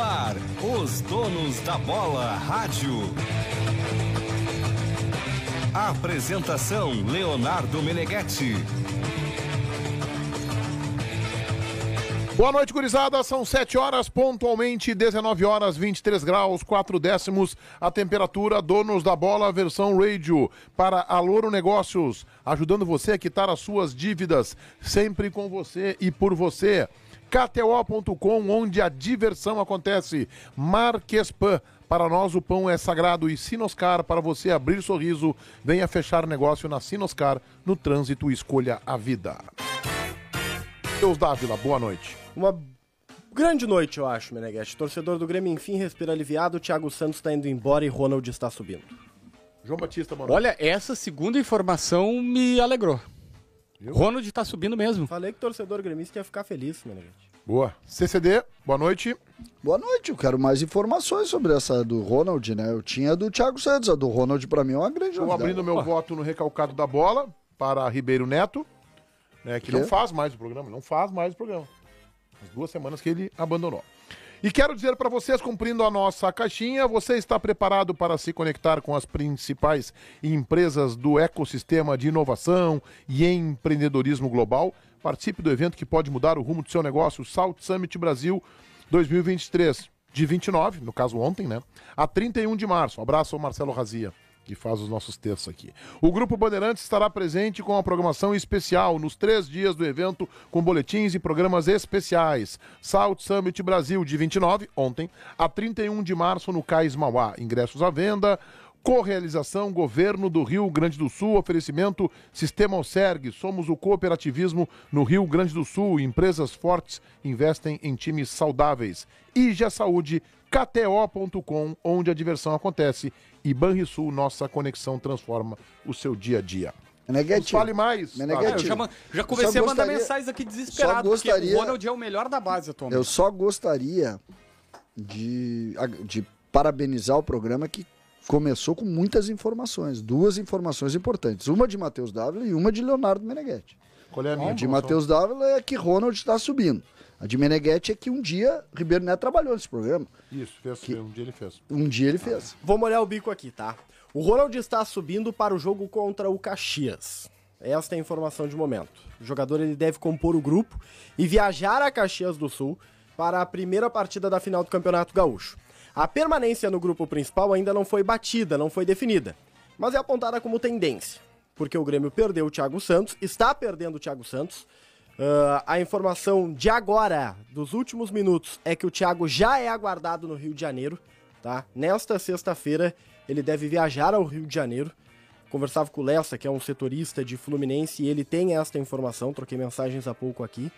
Ar, os donos da bola rádio. Apresentação Leonardo Meneghetti. Boa noite, gurizada. São 7 horas, pontualmente 19 horas, 23 graus, 4 décimos. A temperatura, donos da bola, versão radio. Para Aloro Negócios, ajudando você a quitar as suas dívidas. Sempre com você e por você. KTO.com, onde a diversão acontece. Marquespan. Para nós o pão é sagrado e Sinoscar, para você abrir sorriso, venha fechar negócio na Sinoscar, no trânsito escolha a vida. Deus Dávila, boa noite. Uma grande noite, eu acho, Meneghete. Torcedor do Grêmio, enfim, respira aliviado. Thiago Santos está indo embora e Ronald está subindo. João Batista, boa noite. Olha, essa segunda informação me alegrou. Ronald tá subindo mesmo. Falei que torcedor gremista ia ficar feliz, Meneghete. Boa. CCD, boa noite. Boa noite, eu quero mais informações sobre essa do Ronald, né? Eu tinha a do Thiago Santos, a do Ronald pra mim é uma grande Estou novidade. abrindo meu voto no recalcado da bola para Ribeiro Neto, né, que Quê? não faz mais o programa, não faz mais o programa. As duas semanas que ele abandonou. E quero dizer para vocês, cumprindo a nossa caixinha, você está preparado para se conectar com as principais empresas do ecossistema de inovação e empreendedorismo global? Participe do evento que pode mudar o rumo do seu negócio, o Salt Summit Brasil 2023, de 29, no caso ontem, né? A 31 de março. Um abraço Marcelo Razia que faz os nossos textos aqui. O Grupo Bandeirantes estará presente com a programação especial nos três dias do evento, com boletins e programas especiais. Salt Summit Brasil, de 29, ontem, a 31 de março no Cais Mauá. Ingressos à venda. Correalização Governo do Rio Grande do Sul, oferecimento Sistema Alcergue. Somos o cooperativismo no Rio Grande do Sul. Empresas fortes investem em times saudáveis. IG Saúde, KTO.com, onde a diversão acontece. E Banrisul, nossa conexão transforma o seu dia a dia. Nos Meneghete, fale mais. É, eu já, já comecei Só a mandar gostaria- mensagens aqui desesperado, só gostaria- porque o Ronald é o melhor da base atualmente. eu só gostaria de, de parabenizar o programa que começou com muitas informações, duas informações importantes, uma de Matheus Dávila e uma de Leonardo Meneghetti. Qual é a minha A de? Matheus Dávila é que Ronald está subindo. A de Meneghetti é que um dia Ribeiro Neto trabalhou nesse programa. Isso, fez, Que- um dia ele fez. Um dia ele fez. Vou molhar o bico aqui, tá? O Ronald está subindo para o jogo contra o Caxias. Esta é a informação de momento. O jogador ele deve compor o grupo e viajar a Caxias do Sul para a primeira partida da final do Campeonato Gaúcho. A permanência no grupo principal ainda não foi batida, não foi definida, mas é apontada como tendência, porque o Grêmio perdeu o Thiago Santos, está perdendo o Thiago Santos. Ah, a informação de agora, dos últimos minutos, é que o Thiago já é aguardado no Rio de Janeiro, tá? Nesta sexta-feira ele deve viajar ao Rio de Janeiro. Conversava com o Lessa, que é um setorista de Fluminense, e ele tem esta informação, troquei mensagens há pouco aqui.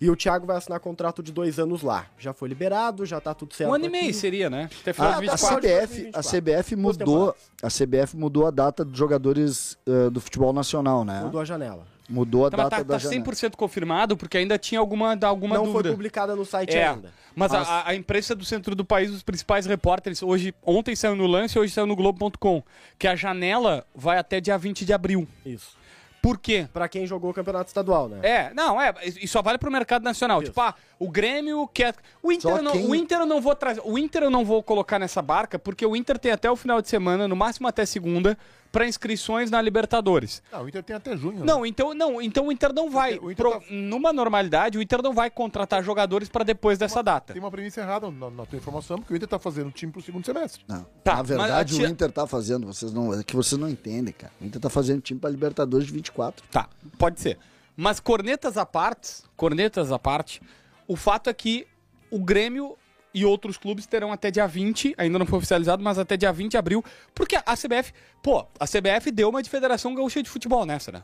E o Thiago vai assinar contrato de dois anos lá. Já foi liberado, já tá tudo certo. Um ano e meio seria, né? Até final A, de a 24. CBF, a CBF mudou, a CBF mudou a data dos jogadores eh, do futebol nacional, né? Mudou a janela. Mudou a Tá, mas data tá, da tá janela. 100% confirmado, porque ainda tinha alguma, alguma não foi dúvida. publicada no site É, ainda. mas a- a, a imprensa do centro do país, os principais repórteres, hoje, ontem saiu no lance, hoje saiu no Globo.com, que a janela vai até dia 20 de abril. Isso. Por quê? Pra quem jogou o campeonato estadual, né? É, não, é, e só vale pro mercado nacional. Isso. Tipo, ah, o Grêmio quer. O Inter, Só não, quem- o Inter eu não vou trazer. O Inter eu não vou colocar nessa barca, porque o Inter tem até o final de semana, no máximo até segunda, para inscrições na Libertadores. Não, o Inter tem até junho. né? Não, então não, então o Inter não vai. O Inter pro- tá- Numa normalidade, o Inter não vai contratar jogadores para depois dessa data. Tem uma premissa errada na, na tua informação, porque o Inter tá fazendo time pro segundo semestre. Não. Tá, Na verdade, mas a o tia- Inter tá fazendo, vocês não, é que vocês não entendem, cara. O Inter tá fazendo time pra Libertadores de 24. Tá, pode ser. Mas cornetas à parte, cornetas à parte, o fato é que o Grêmio e outros clubes terão até dia 20, ainda não foi oficializado, mas até dia 20 de abril, porque a CBF, pô, a CBF deu uma de Federação Gaúcha de Futebol nessa, né?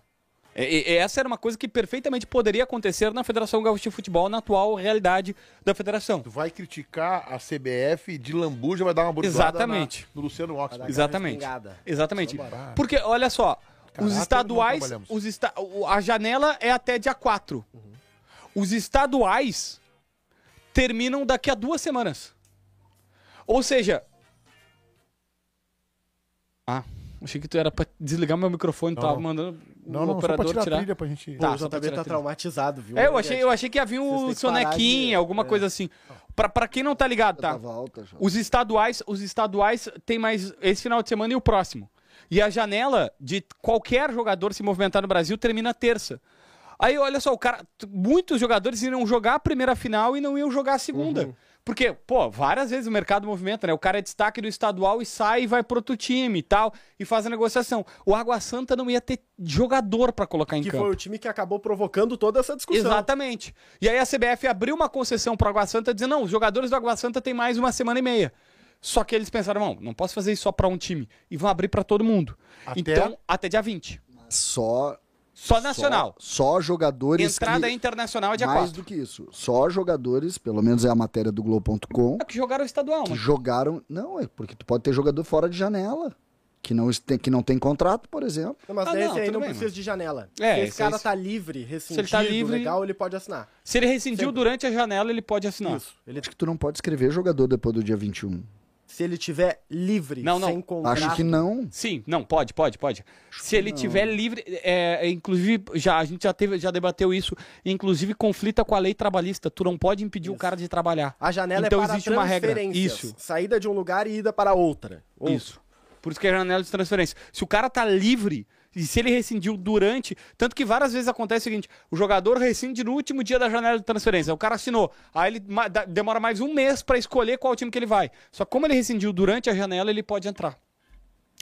E- e- essa era uma coisa que perfeitamente poderia acontecer na Federação Gaúcha de Futebol, na atual realidade da federação. Tu vai criticar a CBF de lambuja, vai dar uma bordoada Exatamente. na- no Luciano Oxford. Exatamente. respingada. Exatamente. Porque, olha só, os Caráter estaduais. Os esta... A janela é até dia 4. Os estaduais terminam daqui a duas semanas. Ou seja. Ah, achei que tu era pra desligar meu microfone, Não, tava não. mandando Não, o não, só pra operador tirar a tirar. trilha pra gente... Tá, o só pra JB tirar tá a traumatizado, viu? É, eu achei, eu achei que ia vir Vocês o têm que parar sonequinha, de- alguma é. coisa assim. Pra, pra quem não tá ligado, tá? Já. Os estaduais, os estaduais tem mais esse final de semana e o próximo. E a janela de qualquer jogador se movimentar no Brasil termina terça. Aí, olha só, o cara. Muitos jogadores iriam jogar a primeira final e não iam jogar a segunda. Porque, pô, várias vezes o mercado movimenta, né? O cara é destaque do estadual e sai e vai pro outro time e tal, e faz a negociação. O Água Santa não ia ter jogador pra colocar em Que campo. foi o time que acabou provocando toda essa discussão. Exatamente. E aí a CBF abriu uma concessão pro Água Santa dizendo: não, os jogadores do Água Santa têm mais uma semana e meia. Só que eles pensaram, não, não posso fazer isso só pra um time. E vão abrir pra todo mundo. Até- Então, até dia 20. Só. Só nacional. Só, só jogadores. Entrada que, internacional é dia Mais 4. do que isso. Só jogadores, pelo menos é a matéria do Globo.com, É que jogaram o estadual, que né? jogaram. Não, é porque tu pode ter jogador fora de janela. Que não, tem, que não tem contrato, por exemplo. Não, mas Ah, esse não, aí não bem, precisa mas- de janela. É, Se esse esse- cara esse- tá livre, rescindido, tá livre- legal, ele pode assinar. Se ele rescindiu Sempre. durante a janela, ele pode assinar. Isso. Ele, Acho que tu não pode escrever jogador depois do dia 21. Se ele tiver livre, Não, não. sem contrato. Acho que não. Sim, não, pode, pode, pode. Se ele tiver livre, é, é, inclusive, já, a gente já, teve, já debateu isso, inclusive conflita com a lei trabalhista. Tu não pode impedir o cara de trabalhar. A janela Então é para existe uma regra. Isso. Saída de um lugar e ida para outra. Outra. Isso. Por isso que é janela de transferência. Se o cara tá livre, e se ele rescindiu durante. Tanto que várias vezes acontece o seguinte: o jogador rescinde no último dia da janela de transferência. O cara assinou. Aí ele demora mais um mês pra escolher qual time que ele vai. Só que como ele rescindiu durante a janela, ele pode entrar.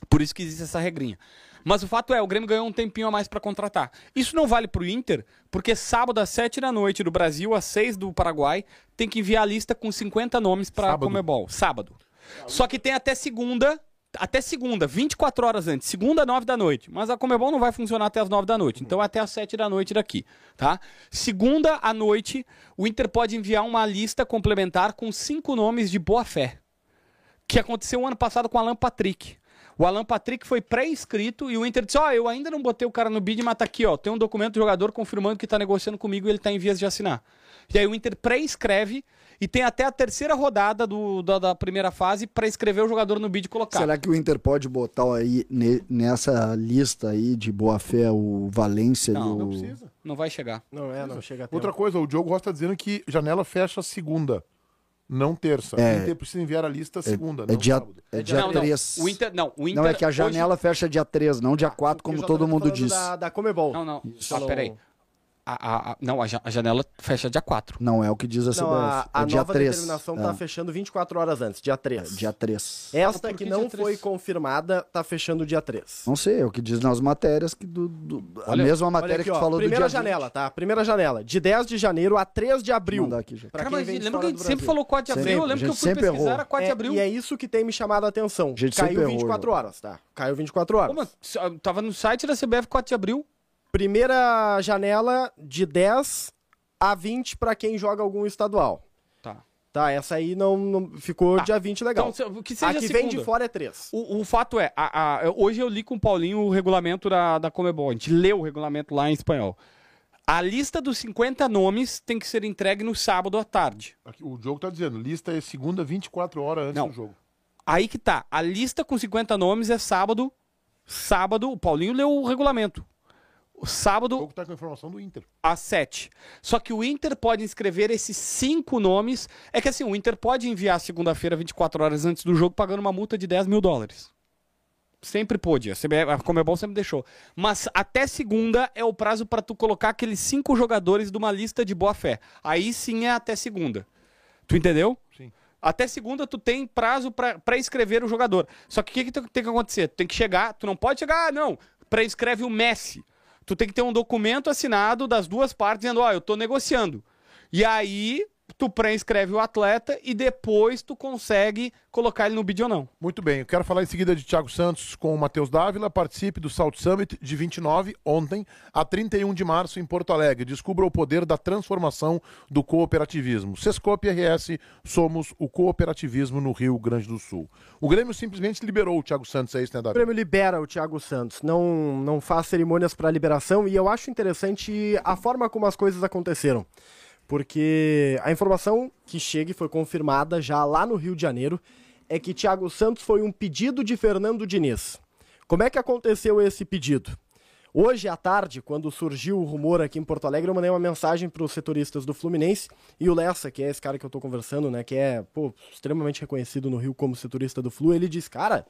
Por isso que existe essa regrinha. Mas o fato é, o Grêmio ganhou um tempinho a mais pra contratar. Isso não vale pro Inter, porque sábado às 7 da noite do Brasil, às 6 do Paraguai, tem que enviar a lista com 50 nomes pra Sábado. Comebol. Sábado. Só que tem até segunda, até segunda, 24 horas antes, segunda, 9 da noite. Mas a Comebol não vai funcionar até as 9 da noite, então até as 7 da noite daqui, tá? Segunda à noite, o Inter pode enviar uma lista complementar com cinco nomes de boa fé que aconteceu ano passado com Alan Patrick. O Alan Patrick foi pré-inscrito e o Inter disse: Ó, eu ainda não botei o cara no bid, mas tá aqui, ó. Tem um documento do jogador confirmando que tá negociando comigo e ele tá em vias de assinar. E aí o Inter pré-escreve e tem até a terceira rodada do- da, da primeira fase pra escrever o jogador no bid e colocar. Será que o Inter pode botar aí ne- nessa lista aí de boa fé o Valência Não, o. Não precisa. Não vai chegar. Não é, não chega. Outra coisa, o Diogo Rocha tá dizendo que janela fecha segunda, não terça. É. O Inter precisa enviar a lista segunda, É não dia, sábado. é dia não, não. 3. O Inter, não, o Inter Não, é que a hoje- janela fecha dia 3, não dia 4, como Porque todo tá mundo diz. Da, da Comebol. Não, não. Isso. Ah, peraí. A, a- a- não, a ja- a janela fecha dia 4. Não é o que diz a CBF. Não, a, a é dia nova 3. determinação tá fechando 24 horas antes, dia 3. Dia 3. Esta Por que que não foi confirmada tá fechando dia 3. Não sei, é o que diz nas matérias que do, do- a Olha- mesma Olha matéria aqui, que tu ó, falou do primeira dia janela, tá? Primeira janela, de 10 de janeiro a 3 de abril. Aqui já. Cara, mas lembra que a gente sempre falou 4 de Sempre. abril? Eu A lembro que eu fui sempre pesquisar, errou. era 4 de É, abril. E é isso que tem me chamado a atenção. A gente Caiu sempre errou, 24 João. horas, tá? Caiu 24 horas. Como? Ah, Tava no site da CBF 4 de abril. Primeira janela de 10 a 20 pra quem joga algum estadual. Tá. Tá, essa aí não, não- ficou Tá. dia 20 legal. Então, se- que a seja que segunda. vem de fora é 3. O, o fato é, a- a- hoje eu li com o Paulinho o regulamento da, da Comebol. A gente leu o regulamento lá em espanhol. A lista dos 50 nomes tem que ser entregue no sábado à tarde. Aqui, o Diogo tá dizendo, lista é segunda 24 horas antes Não. do jogo. Aí que tá. A lista com 50 nomes é sábado. Sábado, o Paulinho leu o regulamento. O O Sábado Diogo tá com a informação do Inter. às 7. Só que o Inter pode inscrever esses cinco nomes. É que assim, o Inter pode enviar segunda-feira, 24 horas antes do jogo, pagando uma multa de 10 mil dólares. Sempre pôde. A, CBF, a Comebol sempre deixou. Mas até segunda é o prazo para tu colocar aqueles cinco jogadores de uma lista de boa fé. Aí sim é até segunda. Tu entendeu? Sim. Até segunda tu tem prazo para escrever o jogador. Só que o que, que tem tem que acontecer? Tu tem que chegar, tu não pode chegar, ah, não, pré-escreve o Messi. Tu tem que ter um documento assinado das duas partes dizendo, ó, eu tô negociando. E aí tu pré-escreve o atleta e depois tu consegue colocar ele no bid ou não. Muito bem, eu quero falar em seguida de Thiago Santos com o Matheus Dávila. Participe do Salt Summit de 29, ontem, a 31 de março em Porto Alegre. Descubra o poder da transformação do cooperativismo. Sescope RS, somos o cooperativismo no Rio Grande do Sul. O Grêmio simplesmente liberou o Thiago Santos, é isso, né, O Dávila? Grêmio libera o Thiago Santos, não, não faz cerimônias para liberação e eu acho interessante a forma como as coisas aconteceram. Porque a informação que chega e foi confirmada já lá no Rio de Janeiro é que Thiago Santos foi um pedido de Fernando Diniz. Como é que aconteceu esse pedido? Hoje à tarde, quando surgiu o rumor aqui em Porto Alegre, eu mandei uma mensagem para os setoristas do Fluminense e o Lessa, que é esse cara que eu tô conversando, né, que é, pô, extremamente reconhecido no Rio como setorista do Flu, ele disse, cara,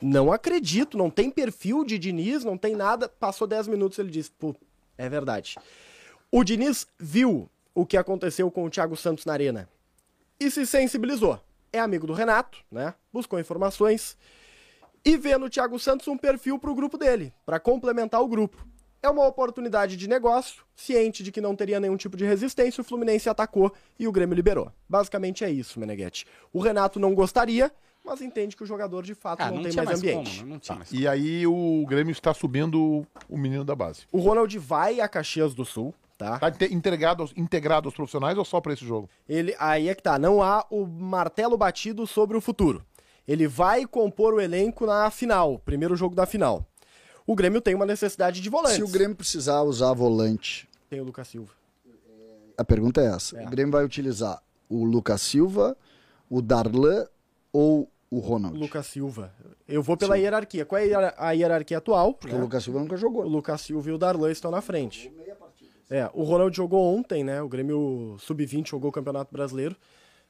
não acredito, não tem perfil de Diniz, não tem nada. Passou 10 minutos ele disse, pô, é verdade. O Diniz viu o que aconteceu com o Thiago Santos na arena e se sensibilizou. É amigo do Renato, né? Buscou informações e vê no Thiago Santos um perfil para o grupo dele, para complementar o grupo. É uma oportunidade de negócio, ciente de que não teria nenhum tipo de resistência, o Fluminense atacou e o Grêmio liberou. Basicamente é isso, Meneghetti. O Renato não gostaria, mas entende que o jogador de fato Ah, não, não, tem tinha mais mais ambiente. como, né? Não tinha mais E aí o Grêmio está subindo o menino da base. O Ronald vai a Caxias do Sul, tá? Tá inte- integrado aos, integrado aos profissionais ou só para esse jogo? Ele, aí é que tá, não há o martelo batido sobre o futuro. Ele vai compor o elenco na final, primeiro jogo da final. O Grêmio tem uma necessidade de volantes. Se o Grêmio precisar usar volante, Tem o Lucas Silva. a pergunta é essa. É. O Grêmio vai utilizar o Lucas Silva, o Darlan ou o Ronald? O Lucas Silva. Eu vou pela hierarquia. Qual é a hier- a hierarquia atual? Porque né? o Lucas Silva nunca O jogou. Lucas Silva e o Darlan estão na frente. É, o Ronald jogou ontem, né? O Grêmio Sub-20 jogou o Campeonato Brasileiro.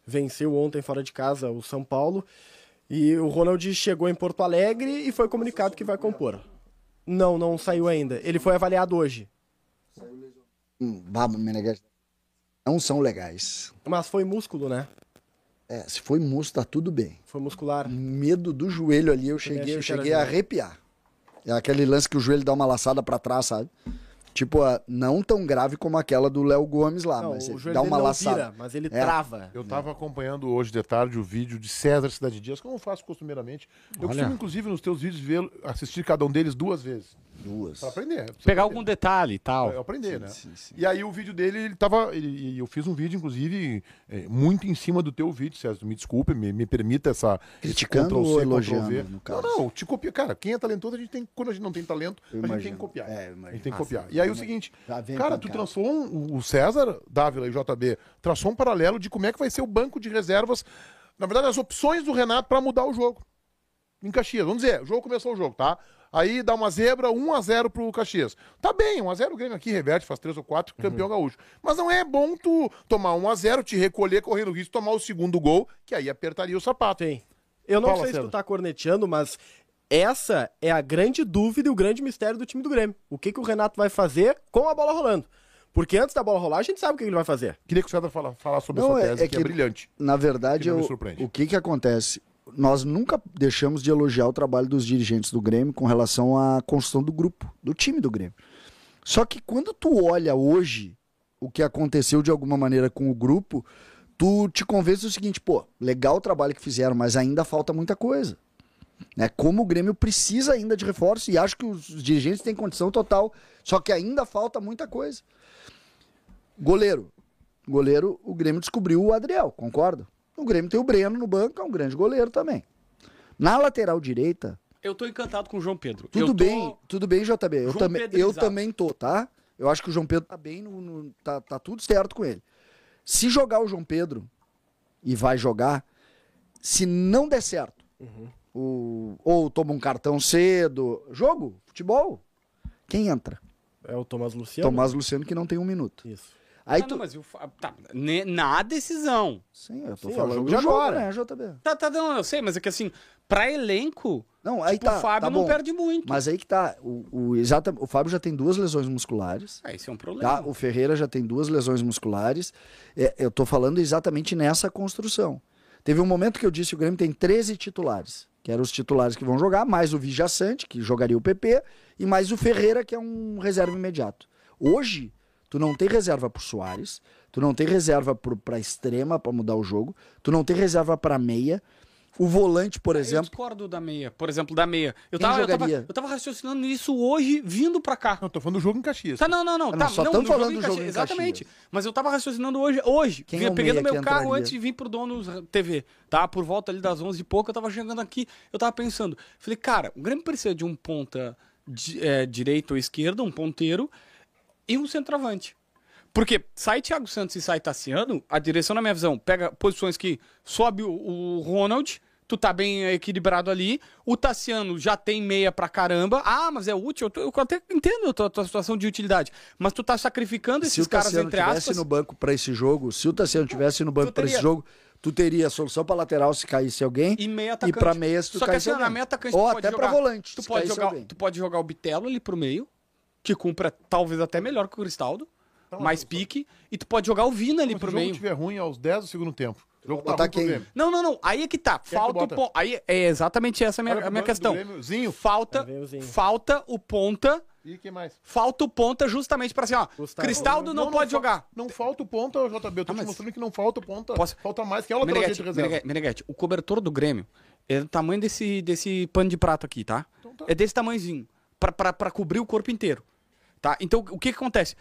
Venceu ontem fora de casa o São Paulo. E o Ronald chegou em Porto Alegre e foi comunicado que vai compor. Não, não saiu ainda. Ele foi avaliado hoje. Não são legais. Mas foi músculo, né? É, se foi músculo, tá tudo bem. Foi muscular. Medo do joelho ali, eu cheguei, eu cheguei a arrepiar. É aquele lance que o joelho dá uma laçada pra trás, sabe? Tipo, ah, não tão grave como aquela do Léo Gomes lá, Não, mas o dá uma laçada. vira, mas ele É. trava. Eu tava acompanhando hoje de tarde o vídeo de César Cidade Dias, como eu faço costumeiramente. Eu Olha. costumo, inclusive, nos teus vídeos, ver, assistir cada um deles duas vezes. Duas. Pra aprender. pra Pegar aprender. algum detalhe e tal. É, aprender, né? sim, sim. E aí o vídeo dele, ele tava. ele- e eu fiz um vídeo, inclusive, é, muito em cima do teu vídeo, César. Me desculpe, me, me permita essa. Criticando ou elogiando, no Não, caso? não, te copia. Cara, quem é talentoso, a gente tem. Quando a gente não tem talento, Eu a gente tem imagino. que copiar. É, a gente tem que Ah, copiar. sim. E aí o seguinte, cara, tu traçou um, o César, Dávila e JB, traçou um paralelo de como é que vai ser o banco de reservas. Na verdade, as opções do Renato pra mudar o jogo. Em Caxias. Vamos dizer, o jogo começou o jogo, tá? Aí dá uma zebra, 1x0 pro Caxias. Tá bem, 1x0 o Grêmio aqui reverte, faz 3 ou 4, Uhum. campeão gaúcho. Mas não é bom tu tomar 1x0, te recolher correndo o risco de tomar o segundo gol, que aí apertaria o sapato. Tem. Eu não Fala, sei se tu tá corneteando, mas essa é a grande dúvida e o grande mistério do time do Grêmio. O que, que o Renato vai fazer com a bola rolando? Porque antes da bola rolar, a gente sabe o que ele vai fazer. Queria que o César fala, falasse sobre Não, essa é- tese, é que, é que- brilhante. Na verdade, Que eu- o que que acontece? Nós nunca deixamos de elogiar o trabalho dos dirigentes do Grêmio com relação à construção do grupo, do time do Grêmio. Só que quando tu olha hoje o que aconteceu de alguma maneira com o grupo, tu te convence do seguinte, pô, legal o trabalho que fizeram, mas ainda falta muita coisa. Né? Como o Grêmio precisa ainda de reforço e acho que os dirigentes têm condição total, só que ainda falta muita coisa. Goleiro. Goleiro, o Grêmio descobriu o Adriel, concorda? O Grêmio tem o Breno no banco, é um grande goleiro também. Na lateral direita, Eu tô encantado com o João Pedro. tudo Eu tô- bem, tudo bem, JB. Eu, também, eu também tô, tá? Eu acho que o João Pedro tá bem, no, no- tá, tá tudo certo com ele. Se jogar o João Pedro, e vai jogar, se não der certo, o, ou toma um cartão cedo, jogo, futebol, quem entra? É o Tomás Luciano? Tomás Luciano, que não tem um minuto. Isso. Aí Ah, tu... não, mas eu, fa- tá, ne- na decisão. Sim, eu tô Sim, é falando jogo do de jogo, agora. né, JB? Tá, tá, não, eu sei, mas é que assim, pra elenco, Não, aí tipo, tá, o Fábio tá não perde muito. Mas aí que tá. O, o, exata, o Fábio já tem duas lesões musculares. Ah, esse é um problema. Tá? O Ferreira já tem duas lesões musculares. É, eu tô falando exatamente nessa construção. Teve um momento que eu disse que o Grêmio tem 13 titulares. Que eram os titulares que vão jogar, mais o Vijaçante, que jogaria o PP, e mais o Ferreira, que é um reserva imediato. Hoje, tu não tem reserva pro Soares, tu não tem reserva pro, pra extrema pra mudar o jogo, tu não tem reserva pra meia. O volante, por Eu exemplo, discordo da meia. Por exemplo, da meia. Eu tava, eu, tava, eu tava raciocinando nisso hoje, vindo pra cá. Não, tô falando do jogo em Caxias. Tá, não, não, não. Ah, tá, não, só não, tamo no falando em do jogo Caxias, em Exatamente. Caxias. Mas eu tava raciocinando hoje. Hoje. Quem Vinha- é o peguei no meia meu carro entraria? antes de vir pro Donos TV, tá? Por volta ali das 11 e pouco, eu tava chegando aqui, eu tava pensando. Falei, cara, o Grêmio precisa de um ponta di- é, direito ou esquerda, um ponteiro e um centroavante. Porque sai Thiago Santos e sai Tassiano, a direção, na minha visão, pega posições que sobe o, o Ronald, tu tá bem equilibrado ali. O Tassiano já tem meia pra caramba. Ah, mas é útil. Eu, tô- eu até entendo a tua, tua situação de utilidade. Mas tu tá sacrificando Se esses o caras, entre tivesse aspas. no banco pra esse jogo, se o Tassiano tivesse no banco pra esse teria- jogo, tu teria solução pra lateral se caísse alguém E meia e atacante. pra meia se tu Só que assim, na meia atacante Ou tu pode até pra jogar- volante, Tu se pode, jogar, alguém. tu pode jogar o Bitelo ali pro meio, que cumpra talvez até melhor que o Cristaldo. mais pique. E tu pode jogar o Vina ali Se o pro jogo meio. tiver ruim aos 10 do segundo tempo. O jogo tá pro quem? Grêmio. Não, não, não. Aí é que tá. que Falta o bota? ponto. Aí é exatamente essa a minha, Olha pro a minha questão. Grêmio, Zinho. Falta, Aí vem o Zinho. falta o ponta. E quem mais? Falta o ponta justamente pra assim, ó. Gustavo. Cristaldo não, pode fa- jogar. Não falta o ponta, JB. Eu tô Ah, te mas- mostrando que não falta o ponta. Posso- Falta mais. Quem é o lateral Meneghetti, de reserva? Meneghetti, Meneghetti, o cobertor do Grêmio é do tamanho desse, desse pano de prato aqui, tá? tá. É desse tamanhozinho. Pra, pra, pra cobrir o corpo inteiro. Tá? Então, o que que acontece?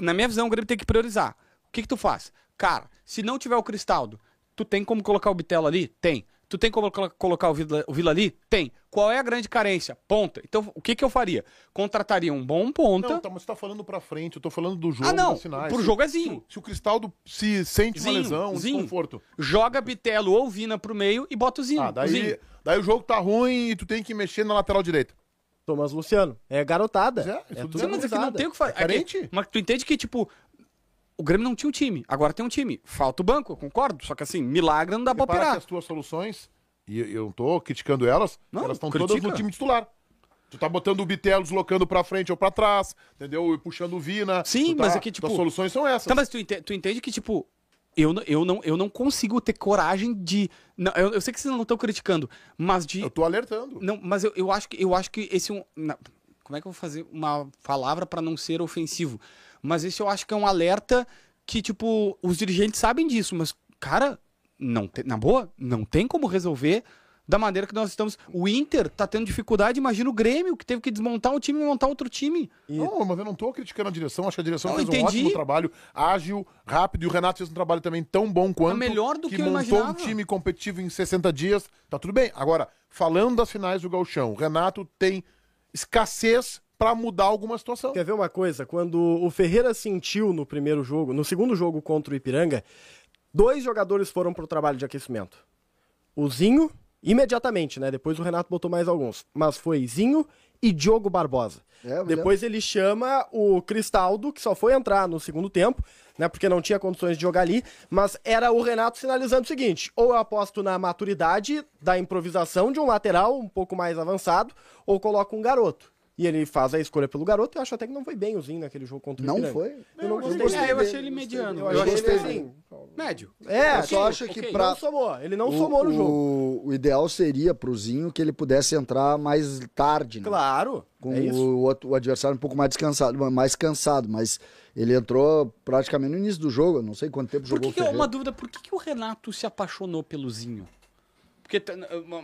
Na minha visão, o Grêmio tem que priorizar. O que que tu faz? Cara, se não tiver o Cristaldo, tu tem como colocar o Bitelo ali? Tem. Tu tem como colo- colocar o Vila, o Vila ali? Tem. Qual é a grande carência? Ponta. Então, o que que eu faria? Contrataria um bom ponta. Não, tá, mas você tá falando pra frente. Eu tô falando do jogo Ah, não. das finais. Pro Se- jogo é Zinho. Se, se o Cristaldo se sente Zinho, uma lesão, um Zinho. desconforto. Joga Bitelo ou Vina pro meio e bota o Zinho. Ah, o daí, Zinho. daí o jogo tá ruim e tu tem que mexer na lateral direita. Thomas Luciano. É garotada. É, É, tudo Sim, mas é que não tem o que fazer. É carente. mas tu entende que, tipo, o Grêmio não tinha um time. Agora tem um time. Falta o banco, eu concordo. Só que assim, milagre não dá pra Repara que operar. as tuas soluções, e eu não tô criticando elas, Não, elas estão todas no time titular. Tu tá botando o Bitelo deslocando pra frente ou pra trás, entendeu? E puxando o Vina. Sim, tá- mas é que, tipo- Tuas soluções são essas. Tá, mas tu entende, tu entende que, tipo, eu, não- eu, não, eu não consigo ter coragem de. Não, eu, eu sei que vocês não estão criticando, mas de. Eu tô alertando. Não, mas eu, eu, acho que, eu acho que esse é um. na- como é que eu vou fazer uma palavra pra não ser ofensivo? Mas esse eu acho que é um alerta que, tipo, os dirigentes sabem disso, mas, cara, não tem, na boa, não tem como resolver da maneira que nós estamos. O Inter tá tendo dificuldade, imagina o Grêmio, que teve que desmontar um time e montar outro time. Não, mas eu não tô criticando a direção. Acho que a direção Não, fez um entendi. ótimo trabalho, ágil, rápido. E o Renato fez um trabalho também tão bom quanto. melhor do que eu montou imaginava. um time competitivo em 60 dias. Tá tudo bem. Agora, falando das finais do Gauchão, o Renato tem escassez pra mudar alguma situação. Quer ver uma coisa? Quando o Ferreira sentiu no primeiro jogo, no segundo jogo contra o Ipiranga, dois jogadores foram pro trabalho de aquecimento. O Zinho, imediatamente, né? Depois o Renato botou mais alguns. Mas foi Zinho e Diogo Barbosa. É, Depois ele chama o Cristaldo, que só foi entrar no segundo tempo, né? Porque não tinha condições de jogar ali. Mas era o Renato sinalizando o seguinte: ou eu aposto na maturidade da improvisação de um lateral um pouco mais avançado, ou coloco um garoto. E ele faz a escolha pelo garoto. Eu acho até que não foi bem o Zinho naquele jogo contra o Não Ipiranga. foi? Eu não gostei. gostei É, eu achei ele mediano. Eu Eu achei ele ele assim. médio. É, Eu só acho que ok. pra- Não somou. Ele não o, somou no jogo. O, o ideal seria pro Zinho que ele pudesse entrar mais tarde, né? Claro. Com é isso. o, outro- o adversário um pouco mais descansado, mais cansado, mas ele entrou praticamente no início do jogo, eu não sei quanto tempo Por jogou que, que o é Ferreira. uma dúvida, por que, que o Renato se apaixonou pelo Zinho? Porque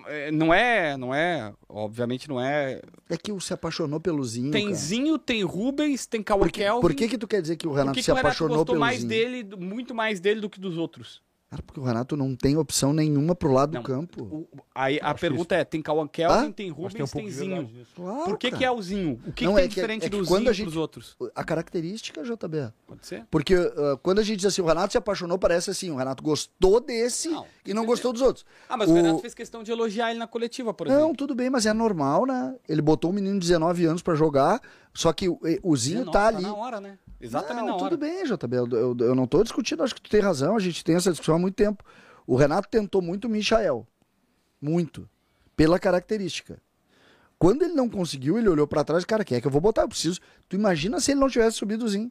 é, não é, não é, obviamente não é. É que o se apaixonou pelo Zinho, Tem cara. Zinho, tem Rubens, tem Cauã Por que, por que que tu quer dizer que o Renato que, que se o Renato apaixonou gostou pelo mais Zinho? dele, muito mais dele do que dos outros? Cara, porque o Renato não tem opção nenhuma pro lado Não. do campo. O- aí a acho que pergunta é, tem Cauã Kelvin, Hã? tem Rubens, tem um tem, Zinho. Claro, Por que, cara. que é o Zinho? O que, Não, que tem é que- diferente é que do Zinho a gente- pros outros? A característica, JB. Pode ser? Porque ah, quando a gente diz assim, o Renato se apaixonou, parece assim, o Renato gostou desse Não, e não gostou dos outros. Ah, mas o, Renato fez questão de elogiar ele na coletiva, por Não, exemplo. tudo bem, mas é normal, né? Ele botou um menino de 19 anos pra jogar, só que o, o Zinho 19, tá ali. na hora, né? Exatamente não, na hora. tudo bem, JB. Eu, eu, eu não tô discutindo, acho que tu tem razão, a gente tem essa discussão há muito tempo. O Renato tentou muito o Michael. Muito. Pela característica. Quando ele não conseguiu, ele olhou pra trás, cara, quem é que eu vou botar? Eu preciso. Tu imagina se ele não tivesse subido o Zinho.